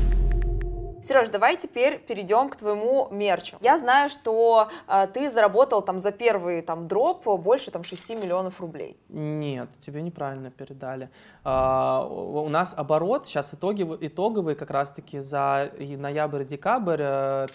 B: Сереж, давай теперь перейдем к твоему мерчу. Я знаю, что э, ты заработал там за первый там дроп больше там 6 миллионов рублей.
A: Нет, тебе неправильно передали. А, у нас оборот сейчас итоговый, итоговый как раз-таки за и ноябрь и декабрь э,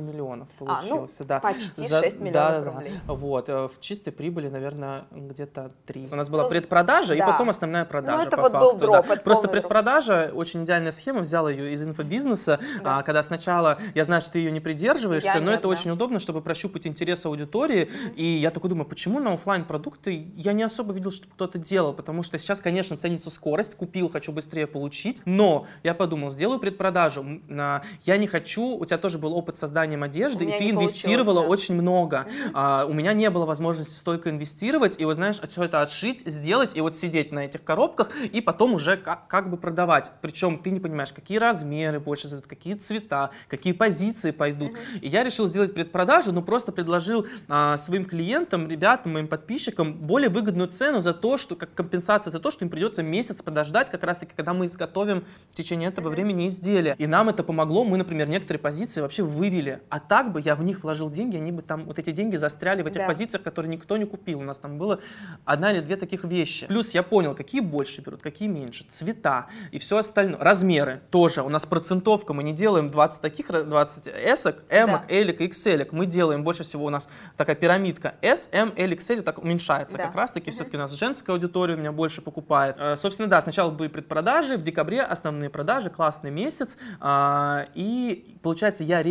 A: миллионов
B: А, ну,
A: получился. да.
B: почти
A: За-
B: 6 миллионов
A: да-да-да.
B: рублей.
A: Вот, э, в чистой прибыли, наверное, где-то 3. У нас была
B: Ну,
A: предпродажа и
B: да.
A: потом основная продажа.
B: это
A: по
B: вот был
A: факту,
B: дроп,
A: да.
B: это
A: Просто
B: полный дроп.
A: предпродажа, очень идеальная схема, взял ее из инфобизнеса,
B: Да.
A: А, когда сначала, я знаю, что ты ее не придерживаешься,
B: Я
A: но
B: нет,
A: это
B: да.
A: очень удобно, чтобы прощупать интерес аудитории. И я такой думаю, почему на оффлайн продукты я не особо видел, что кто-то делал, потому что сейчас, конечно, ценится скорость, купил, хочу быстрее получить, но я подумал, сделаю предпродажу. Я не хочу, у тебя тоже был опыт созданием одежды, и ты инвестировала
B: да.
A: очень много. А, у меня не было возможности столько инвестировать, и вот знаешь, все это отшить, сделать, и вот сидеть на этих коробках, и потом уже как, как бы продавать. Причем ты не понимаешь, какие размеры больше зайдут, какие цвета, какие позиции пойдут. И я решил сделать предпродажу, но просто предложил а, своим клиентам, ребятам, моим подписчикам более выгодную цену за то, что как компенсация за то, что им придется месяц подождать, как раз таки, когда мы изготовим в течение этого времени изделия. И нам это помогло, мы, например, некоторые позиции вообще вывели. А так бы я в них вложил деньги, они бы там, вот эти деньги застряли в этих
B: Да.
A: позициях, которые никто не купил. У нас там было одна или две таких вещи. Плюс я понял, какие больше берут, какие меньше. Цвета и все остальное. Размеры тоже. У нас процентовка, мы не делаем 20 таких, ра- 20 эсок, эмок,
B: Да.
A: элик и XL. Мы делаем больше всего у нас такая пирамидка S, M, L, XL, так уменьшается.
B: Да.
A: Как раз таки все-таки у нас женская аудитория у меня больше покупает. Э, Собственно, да, сначала были предпродажи, в декабре основные продажи, классный месяц. А, И получается, я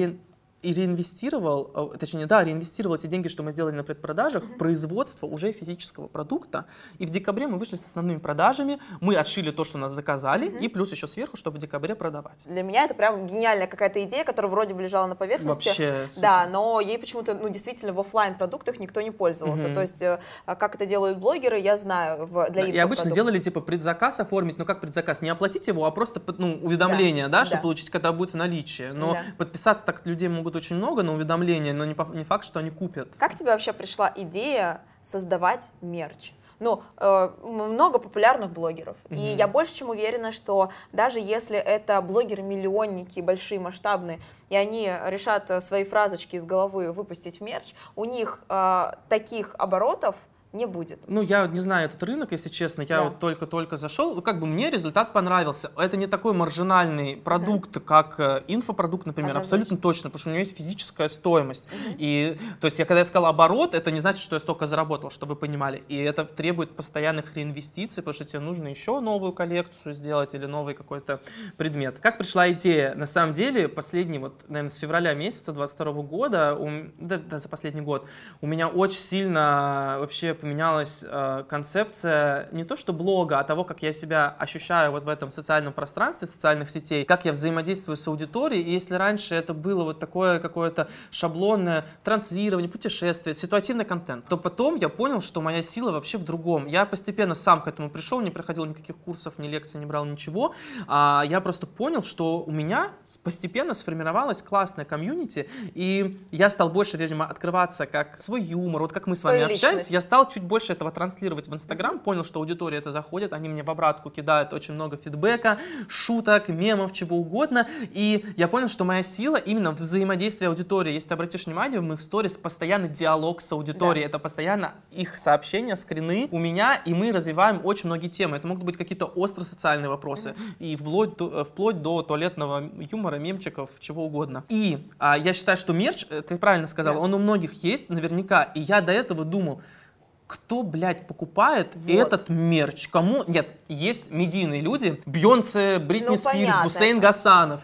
A: и реинвестировал, э, точнее, да, реинвестировал эти деньги, что мы сделали на предпродажах, в производство уже физического продукта. И в декабре мы вышли с основными продажами, мы отшили то, что нас заказали, и плюс еще сверху, чтобы в декабре продавать.
B: Для меня это прям гениальная какая-то идея, которая вроде бы лежала на поверхности.
A: Вообще супер.
B: Да, но ей почему-то, ну, действительно, в оффлайн продуктах никто не пользовался.
A: Мгм.
B: То есть, э, как это делают блогеры, я знаю в, для
A: И обычно делали типа предзаказ оформить, но как предзаказ? Не оплатить его, а просто ну, уведомление, да,
B: Да,
A: чтобы
B: да.
A: получить, когда будет в наличии. Но
B: Да.
A: подписаться так людей могут очень много на уведомления, но не, по- не факт, что они купят.
B: Как тебе вообще пришла идея создавать мерч? Ну, э, много популярных блогеров. И
A: Мгм.
B: я больше чем уверена, что даже если это блогеры-миллионники, большие, масштабные, и они решат э, свои фразочки из головы выпустить в мерч, у них э, таких оборотов не будет.
A: Ну, я не знаю этот рынок, если честно. Я
B: Да.
A: вот только-только зашел. Ну, как бы мне результат понравился. Это не такой маржинальный продукт, как э, инфопродукт, например.
B: Однозначно.
A: Абсолютно точно, потому что у него есть физическая стоимость. И, то есть, я когда я сказал оборот, это не значит, что я столько заработал, чтобы вы понимали. И это требует постоянных реинвестиций, потому что тебе нужно еще новую коллекцию сделать или новый какой-то предмет. Как пришла идея? На самом деле, последний, вот, наверное, с февраля месяца 22 года, у да, да, за последний год, у меня очень сильно вообще поменялась э, концепция не то что блога, а того, как я себя ощущаю вот в этом социальном пространстве социальных сетей, как я взаимодействую с аудиторией. И если раньше это было вот такое какое-то шаблонное транслирование, путешествие, ситуативный контент, то потом я понял, что моя сила вообще в другом. Я постепенно сам к этому пришел, не проходил никаких курсов, ни лекций, не брал ничего. А я просто понял, что у меня постепенно сформировалась классная комьюнити, и я стал больше, видимо, открываться как свой юмор, вот как мы с вами
B: Свою
A: общаемся,
B: личность.
A: я стал чуть больше этого транслировать в Инстаграм, понял, что аудитория это заходит, они мне в обратку кидают очень много фидбэка, шуток, мемов, чего угодно, и я понял, что моя сила именно в взаимодействии аудитории. Если ты обратишь внимание, в моих сторис постоянный диалог с аудиторией, это постоянно их сообщения, скрины у меня, и мы развиваем очень многие темы. Это могут быть какие-то остро социальные вопросы, и вплоть до, э, вплоть до туалетного юмора, мемчиков, чего угодно. И а, я считаю, что мерч, э, ты правильно сказал,
B: Да.
A: он у многих есть наверняка, и я до этого думал, кто, блядь, покупает
B: Вот.
A: этот мерч? Кому? Нет, есть медийные люди. Бьонсе, Бритни
B: Ну,
A: Спирс,
B: понятно.
A: Гусейн Гасанов,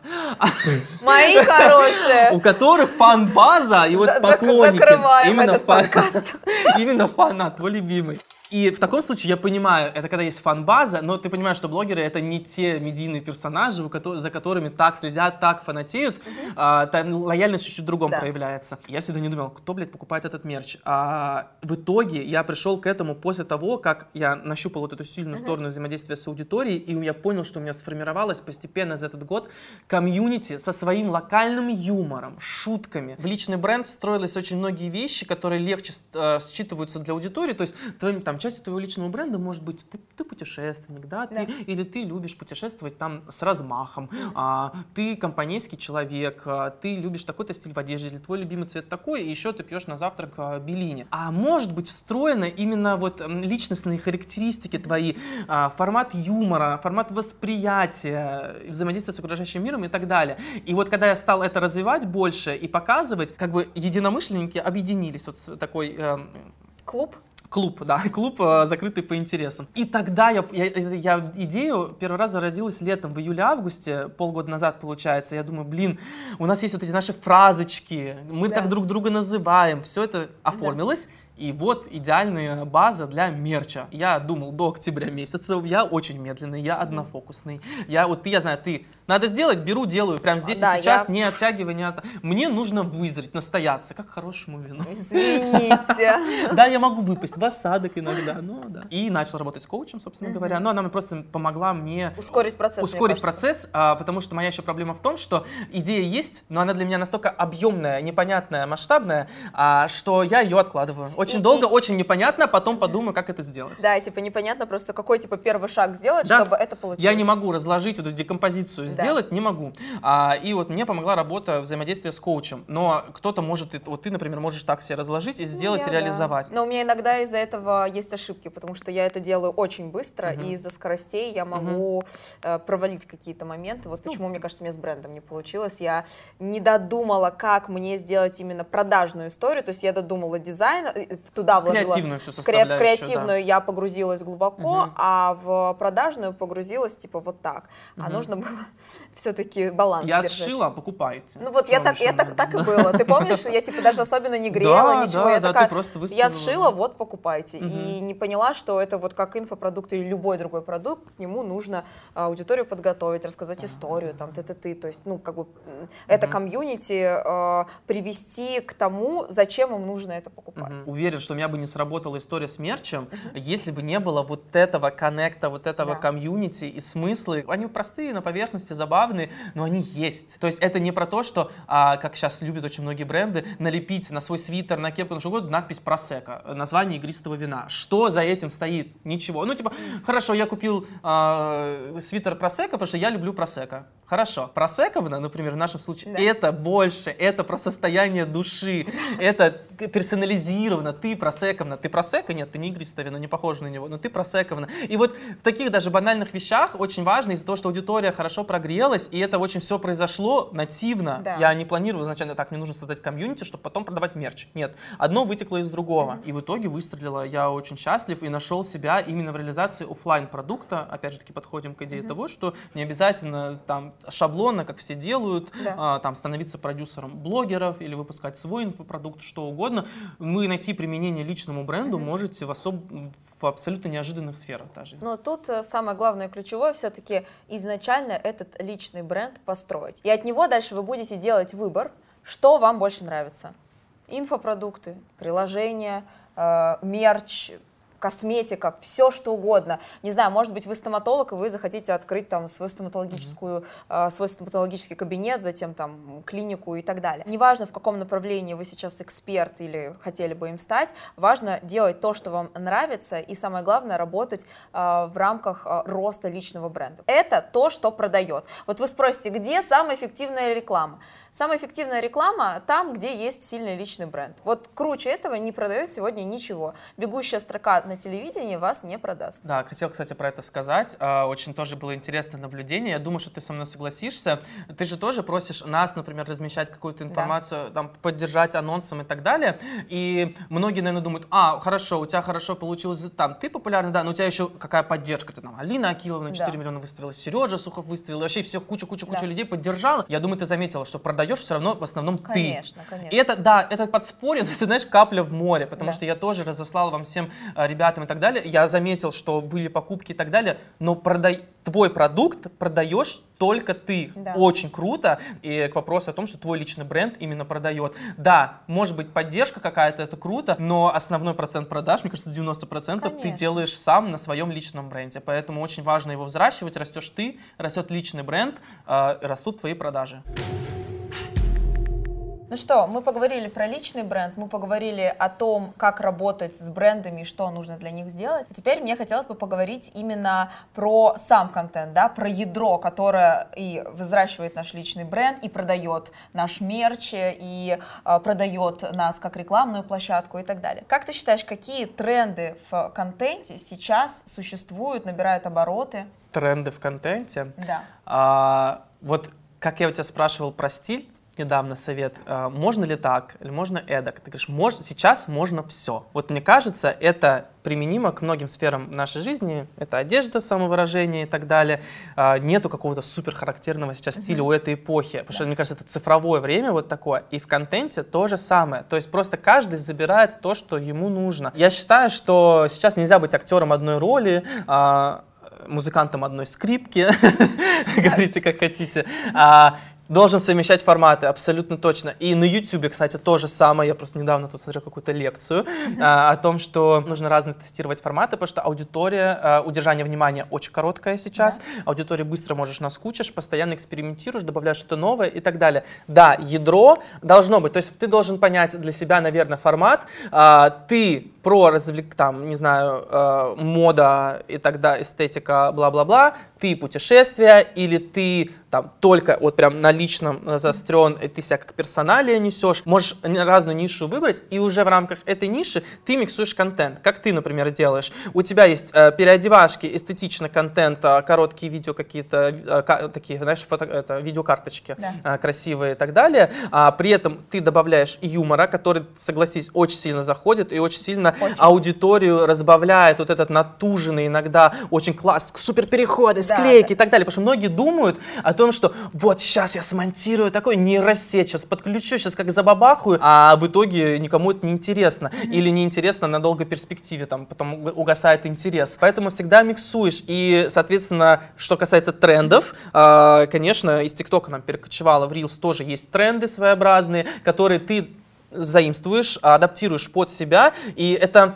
B: Мои
A: у
B: хорошие.
A: которых фан-база и вот поклонники.
B: закрываем этот подкаст.
A: Именно фанат, твой любимый. И в таком случае я понимаю, это когда есть фан-база, но ты понимаешь, что блогеры это не те медийные персонажи, за которыми так следят, так фанатеют, а, там лояльность чуть-чуть другом
B: Да.
A: проявляется. Я всегда не думал, кто, блядь, покупает этот мерч. А в итоге я пришел к этому после того, как я нащупал вот эту сильную сторону взаимодействия с аудиторией, и я понял, что у меня сформировалось постепенно за этот год комьюнити со своим локальным юмором, шутками. В личный бренд встроились очень многие вещи, которые легче э, считываются для аудитории. То есть твоим, там, частью твоего личного бренда может быть ты, ты путешественник, да, ты,
B: Да.
A: или ты любишь путешествовать там с размахом, а, ты компанейский человек, а, ты любишь такой-то стиль в одежде, или твой любимый цвет такой, и еще ты пьешь на завтрак а, белини. А может быть встроено именно вот личностные характеристики твои, а, формат юмора, формат восприятия, взаимодействия с окружающим миром и так далее. И вот когда я стал это развивать больше и показывать, как бы единомышленники объединились вот с такой эм,
B: Клуб.
A: Клуб, да, клуб э, закрытый по интересам. И тогда я, я, я идею первый раз зародилась летом, в июле-августе, полгода назад получается. Я думаю, блин, у нас есть вот эти наши фразочки, мы
B: Да.
A: так друг друга называем, все это оформилось. И вот идеальная база для мерча. Я думал до октября месяца, я очень медленный, я однофокусный. Я вот ты, я знаю, ты надо сделать, беру, делаю, прям здесь
B: Да,
A: и сейчас,
B: я-
A: не оттягивай, не от... Мне нужно вызреть, настояться, как хорошему вину.
B: Извините.
A: Да, я могу выпасть в осадок иногда, ну да. И начал работать с коучем, собственно говоря. Но она мне просто помогла мне
B: Ускорить процесс.
A: ускорить процесс, а, потому что моя еще проблема в том, что идея есть, но она для меня настолько объемная, непонятная, масштабная, а, что я ее откладываю. Очень долго, очень непонятно, потом подумаю, как это сделать.
B: Да, типа непонятно просто, какой типа первый шаг сделать, чтобы это получилось.
A: Я не могу разложить эту декомпозицию. Сделать не могу. А, и вот мне помогла работа взаимодействия с коучем. Но кто-то может, вот ты, например, можешь так себе разложить и сделать,
B: Ну, Я,
A: и
B: да.
A: реализовать.
B: Но у меня иногда из-за этого есть ошибки, потому что я это делаю очень быстро,
A: Мгм.
B: и из-за скоростей я могу э, провалить какие-то моменты. Вот почему, мне кажется, у меня с брендом не получилось. Я не додумала, как мне сделать именно продажную историю, то есть я додумала дизайн, э, туда вложила...
A: Креативную всю составляющую.
B: в креативную я погрузилась глубоко,
A: Мгм.
B: а в продажную погрузилась типа вот так. А нужно было все-таки баланс
A: Я
B: держать.
A: сшила, покупайте.
B: Ну вот я так, я так, так и было. Ты помнишь, я типа даже особенно не грела,
A: Да,
B: ничего.
A: да,
B: я
A: да,
B: такая,
A: ты просто
B: я сшила, вот покупайте. И не поняла, что это вот как инфопродукт или любой другой продукт, к нему нужно а, аудиторию подготовить, рассказать историю, там, ты-ты-ты. То есть, ну, как бы это комьюнити а, привести к тому, зачем им нужно это покупать.
A: Уверен, что у меня бы не сработала история с мерчем, если бы не было вот этого коннекта, вот этого
B: Да.
A: комьюнити и смыслы. Они простые, на поверхности, забавные, но они есть. То есть это не про то, что, а, как сейчас любят очень многие бренды, налепить на свой свитер, на кепку, на что угодно, надпись «Просека», название игристого вина. Что за этим стоит? Ничего. Ну, типа, хорошо, я купил а, свитер Просекко, потому что я люблю Просекко. Хорошо. Просековна, например, в нашем случае,
B: Да.
A: это больше, это про состояние души, это персонализировано. Ты Просековна, ты Просекко? Нет, ты не игристое вино, не похоже на него, но ты Просековна. И вот в таких даже банальных вещах очень важно из-за того, что аудитория хорошо прогрелась, и это очень все произошло нативно.
B: Да.
A: Я не планировал изначально так, мне нужно создать комьюнити, чтобы потом продавать мерч. Нет, одно вытекло из другого. И в итоге выстрелило. Я очень счастлив и нашел себя именно в реализации оффлайн продукта. Опять же таки подходим к идее того, что не обязательно там шаблонно, как все делают,
B: Да.
A: а, там становиться продюсером блогеров или выпускать свой инфопродукт, что угодно. мы найти применение личному бренду можете в, особ... в абсолютно неожиданных сферах даже.
B: Но тут э, самое главное ключевое все-таки изначально этот личный бренд построить. И от него дальше вы будете делать выбор, что вам больше нравится. Инфопродукты, приложения, э, мерч, косметика, все что угодно. Не знаю, может быть, вы стоматолог, и вы захотите открыть там свою стоматологическую, э, свой стоматологический кабинет, затем там клинику и так далее. Неважно, в каком направлении вы сейчас эксперт или хотели бы им стать, важно делать то, что вам нравится, и самое главное, работать э, в рамках э, роста личного бренда. Это то, что продает. Вот вы спросите, где самая эффективная реклама? Самая эффективная реклама там, где есть сильный личный бренд. Вот круче этого не продает сегодня ничего. Бегущая строка на телевидении вас не продаст.
A: Да, хотел, кстати, про это сказать. А, Очень тоже было интересное наблюдение. Я думаю, что ты со мной согласишься. Ты же тоже просишь нас, например, размещать какую-то информацию, там, поддержать анонсом и так далее. И многие, наверное, думают, а, хорошо, у тебя хорошо получилось, там, ты популярный, да, но у тебя еще какая поддержка? Ты там, Алина Акиловна 4
B: Да.
A: миллиона выставила, Сережа Сухов выставил, вообще все, куча-куча-куча
B: Да.
A: людей поддержала. Я думаю, ты заметила, что продаешь все равно в основном ты.
B: Конечно, конечно.
A: И это, да, это подспорье, но это, знаешь, капля в море, потому
B: Да.
A: что я тоже разослал вам всем э, ребятам и так далее. Я заметил, что были покупки и так далее, но продай, твой продукт продаешь только ты.
B: Да.
A: Очень круто. И к вопросу о том, что твой личный бренд именно продает. Да, может быть поддержка какая-то, это круто, но основной процент продаж, мне кажется, 90% ты
B: Конечно.
A: делаешь сам на своем личном бренде. Поэтому очень важно его взращивать. Растешь ты, растет личный бренд, э, растут твои продажи.
B: Ну что, мы поговорили про личный бренд, мы поговорили о том, как работать с брендами и что нужно для них сделать. А теперь мне хотелось бы поговорить именно про сам контент, да, про ядро, которое и взращивает наш личный бренд, и продает наш мерч, и э, продает нас как рекламную площадку и так далее. Как ты считаешь, какие тренды в контенте сейчас существуют, набирают обороты?
A: Тренды в контенте.
B: Да.
A: А, вот как я у тебя спрашивал про стиль недавно совет, а, можно ли так или можно эдак? Ты говоришь, мож, сейчас можно все. Вот мне кажется, это применимо к многим сферам нашей жизни. Это одежда, самовыражение и так далее. А, нету какого-то супер характерного сейчас стиля у этой эпохи, потому что, мне кажется, это цифровое время вот такое. И в контенте то же самое. То есть просто каждый забирает то, что ему нужно. Я считаю, что сейчас нельзя быть актером одной роли, а, музыкантом одной скрипки, говорите как хотите, А, должен совмещать форматы, абсолютно точно. И на YouTube, кстати, то же самое. Я просто недавно тут смотрел какую-то лекцию а, о том, что нужно разные тестировать форматы, потому что аудитория, а, удержание внимания очень короткое сейчас, аудитория быстро можешь наскучишь, постоянно экспериментируешь, добавляешь что-то новое и так далее. Да, ядро должно быть, то есть ты должен понять для себя, наверное, формат, А, ты про развлек, там, не знаю, э, мода и тогда эстетика, бла-бла-бла, ты путешествия или ты там только вот прям на личном э, заострен, и ты себя как персоналия несешь, можешь разную нишу выбрать, и уже в рамках этой ниши ты миксуешь контент, как ты, например, делаешь. У тебя есть э, переодевашки, эстетично контент, э, короткие видео какие-то, э, такие, знаешь, фото, это, видеокарточки
B: Да.
A: э, красивые и так далее, а при этом ты добавляешь юмора, который, согласись, очень сильно заходит и очень сильно
B: Очень.
A: аудиторию разбавляет вот этот натуженный иногда очень класс, супер переходы,
B: Да,
A: склейки
B: да.
A: и так далее. Потому что многие думают о том, что вот сейчас я смонтирую такой нейросеть, сейчас подключу, сейчас как забабахаю, а в итоге никому это не интересно. Или не интересно на долгой перспективе, там потом уг- угасает интерес. Поэтому всегда миксуешь. И, соответственно, что касается трендов, а, конечно, из ТикТока нам перекочевало в Reels тоже есть тренды своеобразные, которые ты заимствуешь, адаптируешь под себя, и это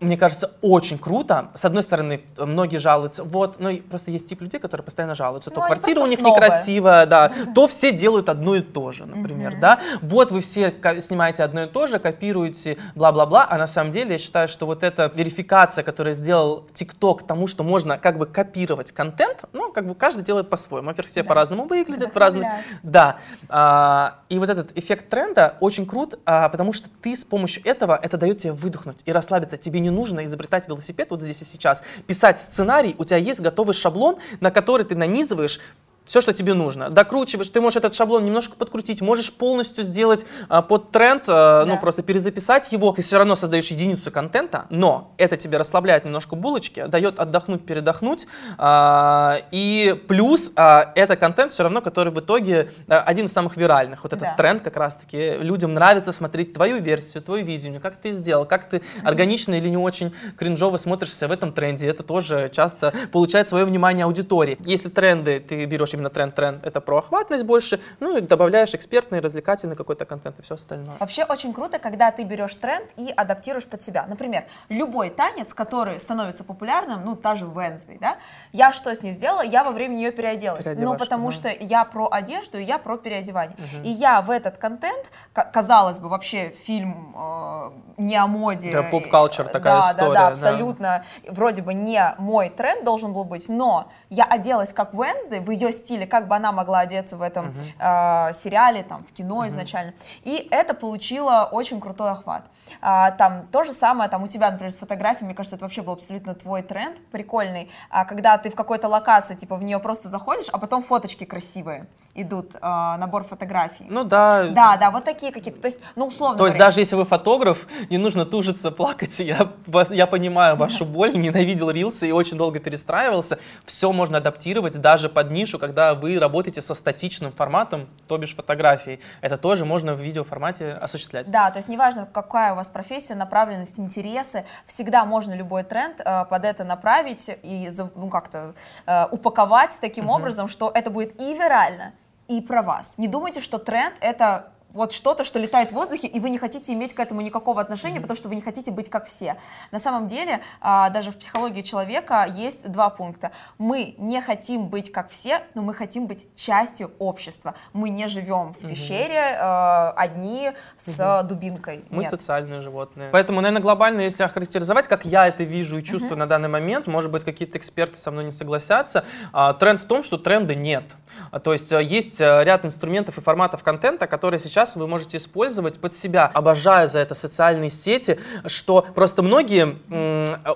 A: мне кажется, очень круто. С одной стороны, многие жалуются, вот, ну, просто есть тип людей, которые постоянно жалуются, то
B: Ну,
A: квартира у них
B: снобы.
A: некрасивая, да, то все делают одно и то же, например, да. Вот вы все снимаете одно и то же, копируете, бла-бла-бла, а на самом деле я считаю, что вот эта верификация, которую сделал TikTok тому, что можно как бы копировать контент, ну, как бы каждый делает по-своему. Во-первых, все
B: Да.
A: по-разному выглядят, в разных... Да. А, и вот этот эффект тренда очень крут, а, потому что ты с помощью этого, это дает тебе выдохнуть и расслабиться. Тебе не нужно изобретать велосипед вот здесь и сейчас, писать сценарий, у тебя есть готовый шаблон, на который ты нанизываешь все, что тебе нужно. Докручиваешь, ты можешь этот шаблон немножко подкрутить, можешь полностью сделать а, под тренд, а, ну
B: Да.
A: просто перезаписать его. Ты все равно создаешь единицу контента, но это тебе расслабляет немножко булочки, дает отдохнуть, передохнуть. а, и плюс а, это контент все равно, который в итоге а, один из самых виральных. Вот этот
B: Да.
A: тренд как раз-таки. Людям нравится смотреть твою версию, твою визию, как ты сделал, как ты органично или не очень кринжово смотришься в этом тренде. Это тоже часто получает свое внимание аудитории. Если тренды, ты берешь именно тренд-тренд, это про охватность больше, ну и добавляешь экспертный, развлекательный какой-то контент и все остальное.
B: Вообще очень круто, когда ты берешь тренд и адаптируешь под себя. Например, любой танец, который становится популярным, ну, та же Wednesday, да, я что с ней сделала? Я во время нее переоделась. Ну, потому
A: да.
B: что я про одежду, и я про переодевание. И я в этот контент, ка- казалось бы, вообще фильм э, не о моде.
A: Да, поп-культур такая
B: да,
A: история,
B: Да,
A: да.
B: да, абсолютно. Вроде бы не мой тренд должен был быть, но я оделась как Wednesday в ее стиле, как бы она могла одеться в этом э, сериале, там, в кино изначально. И это получило очень крутой охват. А, там то же самое, там у тебя, например, с фотографией, мне кажется, это вообще был абсолютно твой тренд, прикольный, А, когда ты в какой-то локации, типа, в нее просто заходишь, а потом фоточки красивые идут, а, набор фотографий.
A: Ну да.
B: да, да, вот такие какие-то. То есть, ну, условно
A: То есть
B: говоря,
A: даже если вы фотограф, не нужно тужиться, плакать. Я, я понимаю вашу боль, ненавидел рилсы и очень долго перестраивался. Все можно адаптировать даже под нишу, когда вы работаете со статичным форматом, то бишь фотографией. Это тоже можно в видеоформате осуществлять.
B: Да, то есть неважно, какая у вас профессия, направленность, интересы, всегда можно любой тренд э, под это направить и ну, как-то э, упаковать таким образом, что это будет и вирально, и про вас. Не думайте, что тренд это вот что-то, что летает в воздухе, и вы не хотите иметь к этому никакого отношения, потому что вы не хотите быть как все. На самом деле, а, даже в психологии человека есть два пункта. Мы не хотим быть как все, но мы хотим быть частью общества. Мы не живем в пещере э, одни с дубинкой.
A: Мы
B: Нет.
A: социальные животные. Поэтому, наверное, глобально, если охарактеризовать, как я это вижу и чувствую на данный момент, может быть, какие-то эксперты со мной не согласятся, а, тренд в том, что тренда нет. А, То есть а, есть а, ряд инструментов и форматов контента, которые сейчас вы можете использовать под себя. Обожаю за это социальные сети, что просто многие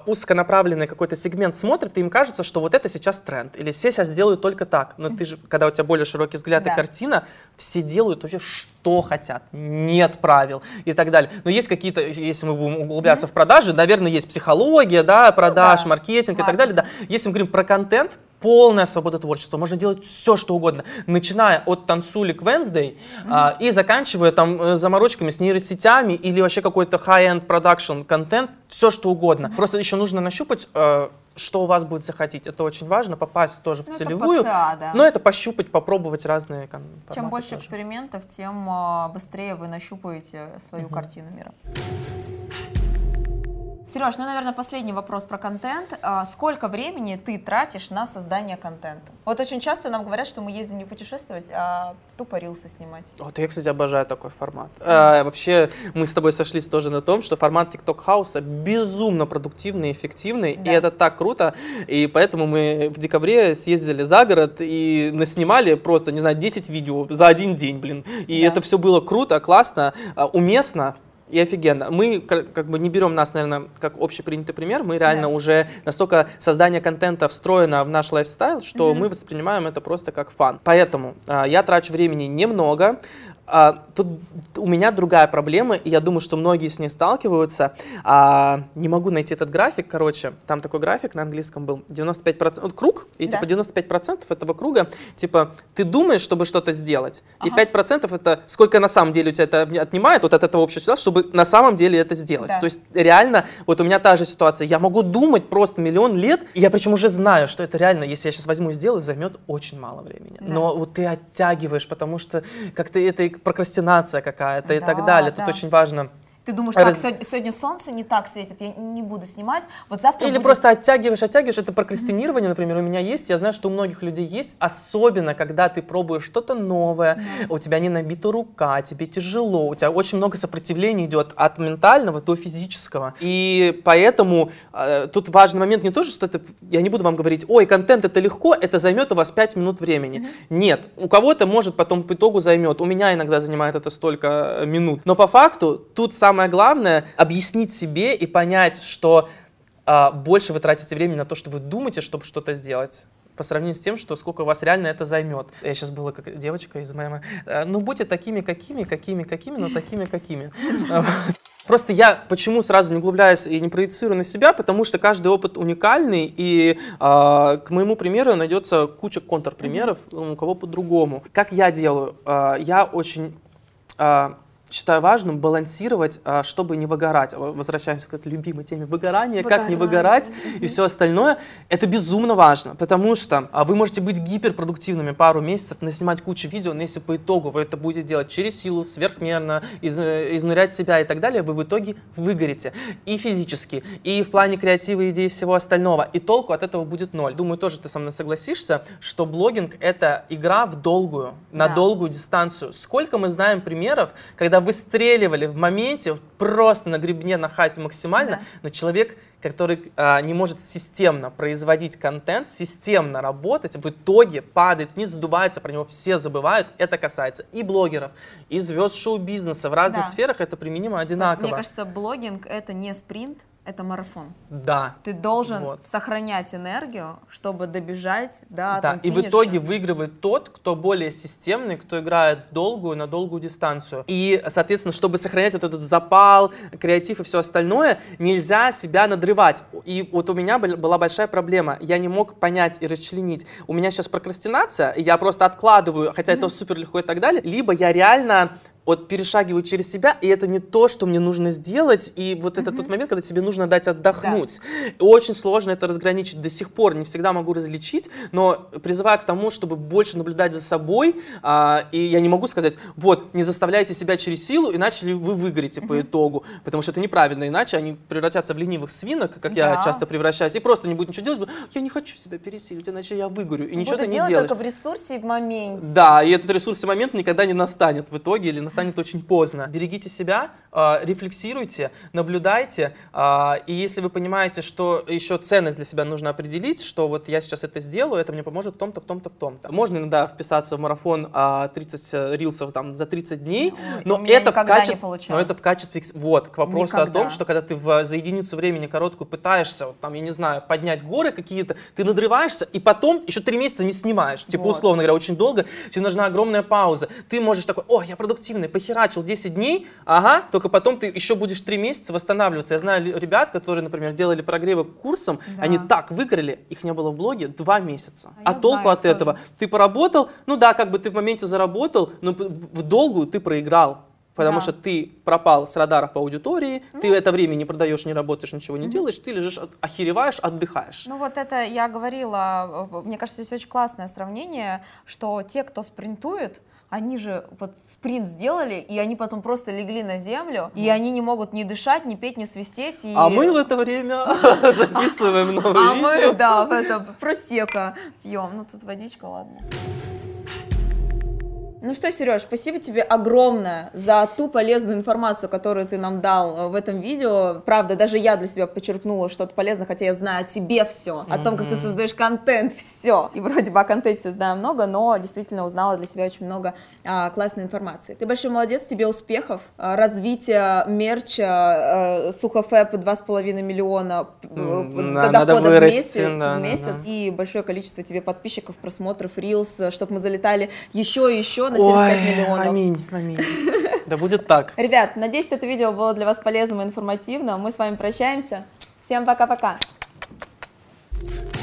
A: узконаправленный какой-то сегмент смотрят, и им кажется, что вот это сейчас тренд, или все сейчас делают только так. Но ты же, когда у тебя более широкий взгляд
B: Да.
A: и картина, все делают вообще что хотят, нет правил и так далее. Но есть какие-то, если мы будем углубляться в продажи, наверное, есть психология, да, продаж,
B: да.
A: маркетинг и так далее. Да. Если мы говорим про контент, полная свобода творчества, можно делать все, что угодно, начиная от танцулик Wednesday а, и заканчивая там э, заморочками с нейросетями или вообще какой-то high-end production контент, все что угодно. Просто еще нужно нащупать, э, что у вас будет захотеть. Это очень важно, попасть тоже
B: Ну,
A: в
B: это
A: целевую.
B: ПЦА, да.
A: Но это пощупать, попробовать разные кон-
B: Чем
A: форматы
B: больше
A: тоже.
B: экспериментов, тем а, быстрее вы нащупаете свою картину мира. Сереж, ну, наверное, последний вопрос про контент. А, Сколько времени ты тратишь на создание контента? Вот очень часто нам говорят, что мы ездим не путешествовать, а тупо рилсы снимать.
A: Вот я, кстати, обожаю такой формат. А, вообще, мы с тобой сошлись тоже на том, что формат TikTok house а безумно продуктивный, эффективный,
B: Да.
A: и это так круто. И поэтому мы в декабре съездили за город и наснимали просто, не знаю, 10 видео за один день, блин. И
B: Да.
A: это все было круто, классно, а, уместно. И офигенно. Мы ка- как бы не берем нас, наверное, как общепринятый пример. Мы реально
B: Да.
A: уже настолько создание контента встроено в наш lifestyle, что
B: Мгм.
A: мы воспринимаем это просто как фан. Поэтому а, я трачу времени немного. А, тут у меня другая проблема, и я думаю, что многие с ней сталкиваются. А, не могу найти этот график, короче, там такой график на английском был, 95%, вот круг, и
B: Да.
A: типа 95% этого круга, типа ты думаешь, чтобы что-то сделать, и
B: Ага.
A: 5% это сколько на самом деле у тебя это отнимает вот от этого числа, чтобы на самом деле это сделать.
B: Да.
A: То есть реально, вот у меня та же ситуация, я могу думать просто миллион лет, и я причем уже знаю, что это реально, если я сейчас возьму и сделаю, займет очень мало времени.
B: Да.
A: Но вот ты оттягиваешь, потому что как-то это и прокрастинация какая-то и
B: Да,
A: так далее. Тут
B: да.
A: очень важно.
B: Ты думаешь, так,
A: Раз-
B: сегодня, сегодня солнце не так светит, я не буду снимать, вот завтра
A: Или
B: будет-
A: просто оттягиваешь, оттягиваешь. Это прокрастинирование, например, у меня есть. Я знаю, что у многих людей есть. Особенно, когда ты пробуешь что-то новое, у тебя не набита рука, тебе тяжело, у тебя очень много сопротивления идет от ментального до физического. И поэтому э, тут важный момент не то, что это, я не буду вам говорить, ой, контент это легко, это займет у вас 5 минут времени. Нет, у кого-то может потом по итогу займет. У меня иногда занимает это столько э, минут. Но по факту тут самое главное объяснить себе и понять, что а, больше вы тратите времени на то, что вы думаете, чтобы что-то сделать. по сравнению с тем, что сколько вас реально это займет. Я сейчас была как девочка из мема. Э, Ну, будьте такими, какими, какими, какими, но такими, какими. Просто я почему сразу не углубляюсь и не проецирую на себя, потому что каждый опыт уникальный, и а, к моему примеру найдется куча контрпримеров, у кого по-другому. Как я делаю? А, я очень а, считаю важным балансировать, а, чтобы не выгорать. В- Возвращаемся к этой любимой теме выгорания, как не
B: Выгорание.
A: выгорать и все остальное. Это безумно важно, потому что а, вы можете быть гиперпродуктивными пару месяцев, наснимать кучу видео, но если по итогу вы это будете делать через силу, сверхмерно, из- э, изнурять себя и так далее, вы в итоге выгорите. И физически, и в плане креатива, идей и всего остального. И толку от этого будет ноль. Думаю, тоже ты со мной согласишься, что блогинг — это игра в долгую, на
B: Да.
A: долгую дистанцию. Сколько мы знаем примеров, когда выстреливали в моменте, просто на гребне, на хайпе максимально,
B: Да.
A: но человек, который а, не может системно производить контент, системно работать, в итоге падает вниз, сдувается, про него все забывают. Это касается и блогеров, и звезд шоу-бизнеса. В разных
B: Да.
A: сферах это применимо одинаково.
B: Мне кажется, блогинг это не спринт, это марафон.
A: да.
B: Ты должен
A: Вот.
B: сохранять энергию, чтобы добежать до
A: Да,
B: там,
A: и в
B: финиша.
A: итоге выигрывает тот, кто более системный, кто играет в долгую, на долгую дистанцию. И, соответственно, чтобы сохранять вот этот запал, креатив и все остальное, нельзя себя надрывать. И вот у меня был- была большая проблема. Я не мог понять и расчленить. У меня сейчас прокрастинация, я просто откладываю, хотя это супер легко и так далее. Либо я реально вот перешагиваю через себя, и это не то, что мне нужно сделать, и вот это тот момент, когда тебе нужно дать отдохнуть. Очень сложно это разграничить до сих пор, не всегда могу различить, но призываю к тому, чтобы больше наблюдать за собой, а, и я не могу сказать, вот, не заставляйте себя через силу, иначе вы выгорите по итогу, потому что это неправильно, иначе они превратятся в ленивых свинок, как я
B: Да.
A: часто превращаюсь, и просто не будет ничего делать, я не хочу себя пересилить, иначе я выгорю, и ничего
B: Буду
A: ты не делаешь.
B: только в ресурсе и в моменте.
A: Да, и этот ресурс и момент никогда не настанет в итоге или настанет очень поздно. Берегите себя, а, рефлексируйте, наблюдайте, а, и если вы понимаете, что еще ценность для себя нужно определить, что вот я сейчас это сделаю, это мне поможет в том-то, в том-то, в том-то. Можно иногда вписаться в марафон а, 30 рилсов там, за 30 дней, но
B: меня
A: это, в качестве, но это в качестве... Вот, к вопросу о
B: Никогда.
A: том, что когда ты в, за единицу времени короткую пытаешься, вот, там, я не знаю, поднять горы какие-то, ты надрываешься, и потом еще три месяца не снимаешь. Типа,
B: Вот.
A: условно говоря, очень долго, тебе нужна огромная пауза. Ты можешь такой, о, я продуктивный, похерачил 10 дней, ага, только потом ты еще будешь 3 месяца восстанавливаться. Я знаю ребят, которые, например, делали прогревы к курсам,
B: Да.
A: они так выгорели, их не было в блоге 2 месяца.
B: А
A: А, толку
B: знаю
A: от
B: тоже.
A: этого? Ты поработал, ну да, как бы ты в моменте заработал, но в долгую ты проиграл. Потому
B: Да.
A: что ты пропал с радаров аудитории, ты в это время не продаешь, не работаешь, ничего не делаешь, ты лежишь, охереваешь, отдыхаешь.
B: Ну вот это я говорила, э, мне кажется, здесь очень классное сравнение, что те, кто спринтует, они же вот спринт сделали, и они потом просто легли на землю, и они не могут ни дышать, ни петь, ни свистеть. И...
A: А мы в это время записываем новые
B: А мы,
A: видео.
B: да, в это, просека пьем. Ну, тут водичка, ладно. Ну что, Сереж, спасибо тебе огромное за ту полезную информацию, которую ты нам дал э, в этом видео. Правда, даже я для себя подчеркнула что-то полезное, хотя я знаю о тебе все, о том, как ты создаешь контент, все. И вроде бы о контенте знаю много, но действительно узнала для себя очень много а, классной информации. Ты большой молодец, тебе успехов, а, развития мерча, э, сухофэп 2,5 миллиона э,
A: да, надо
B: дохода в месяц,
A: да,
B: в
A: да,
B: месяц
A: да.
B: и большое количество тебе подписчиков, просмотров, рилс, чтобы мы залетали еще и еще миллиона, 75
A: Ой,
B: миллионов.
A: Аминь, аминь. Да будет так.
B: Ребят, надеюсь, что это видео было для вас полезным и информативным. Мы с вами прощаемся. Всем пока-пока. Thank you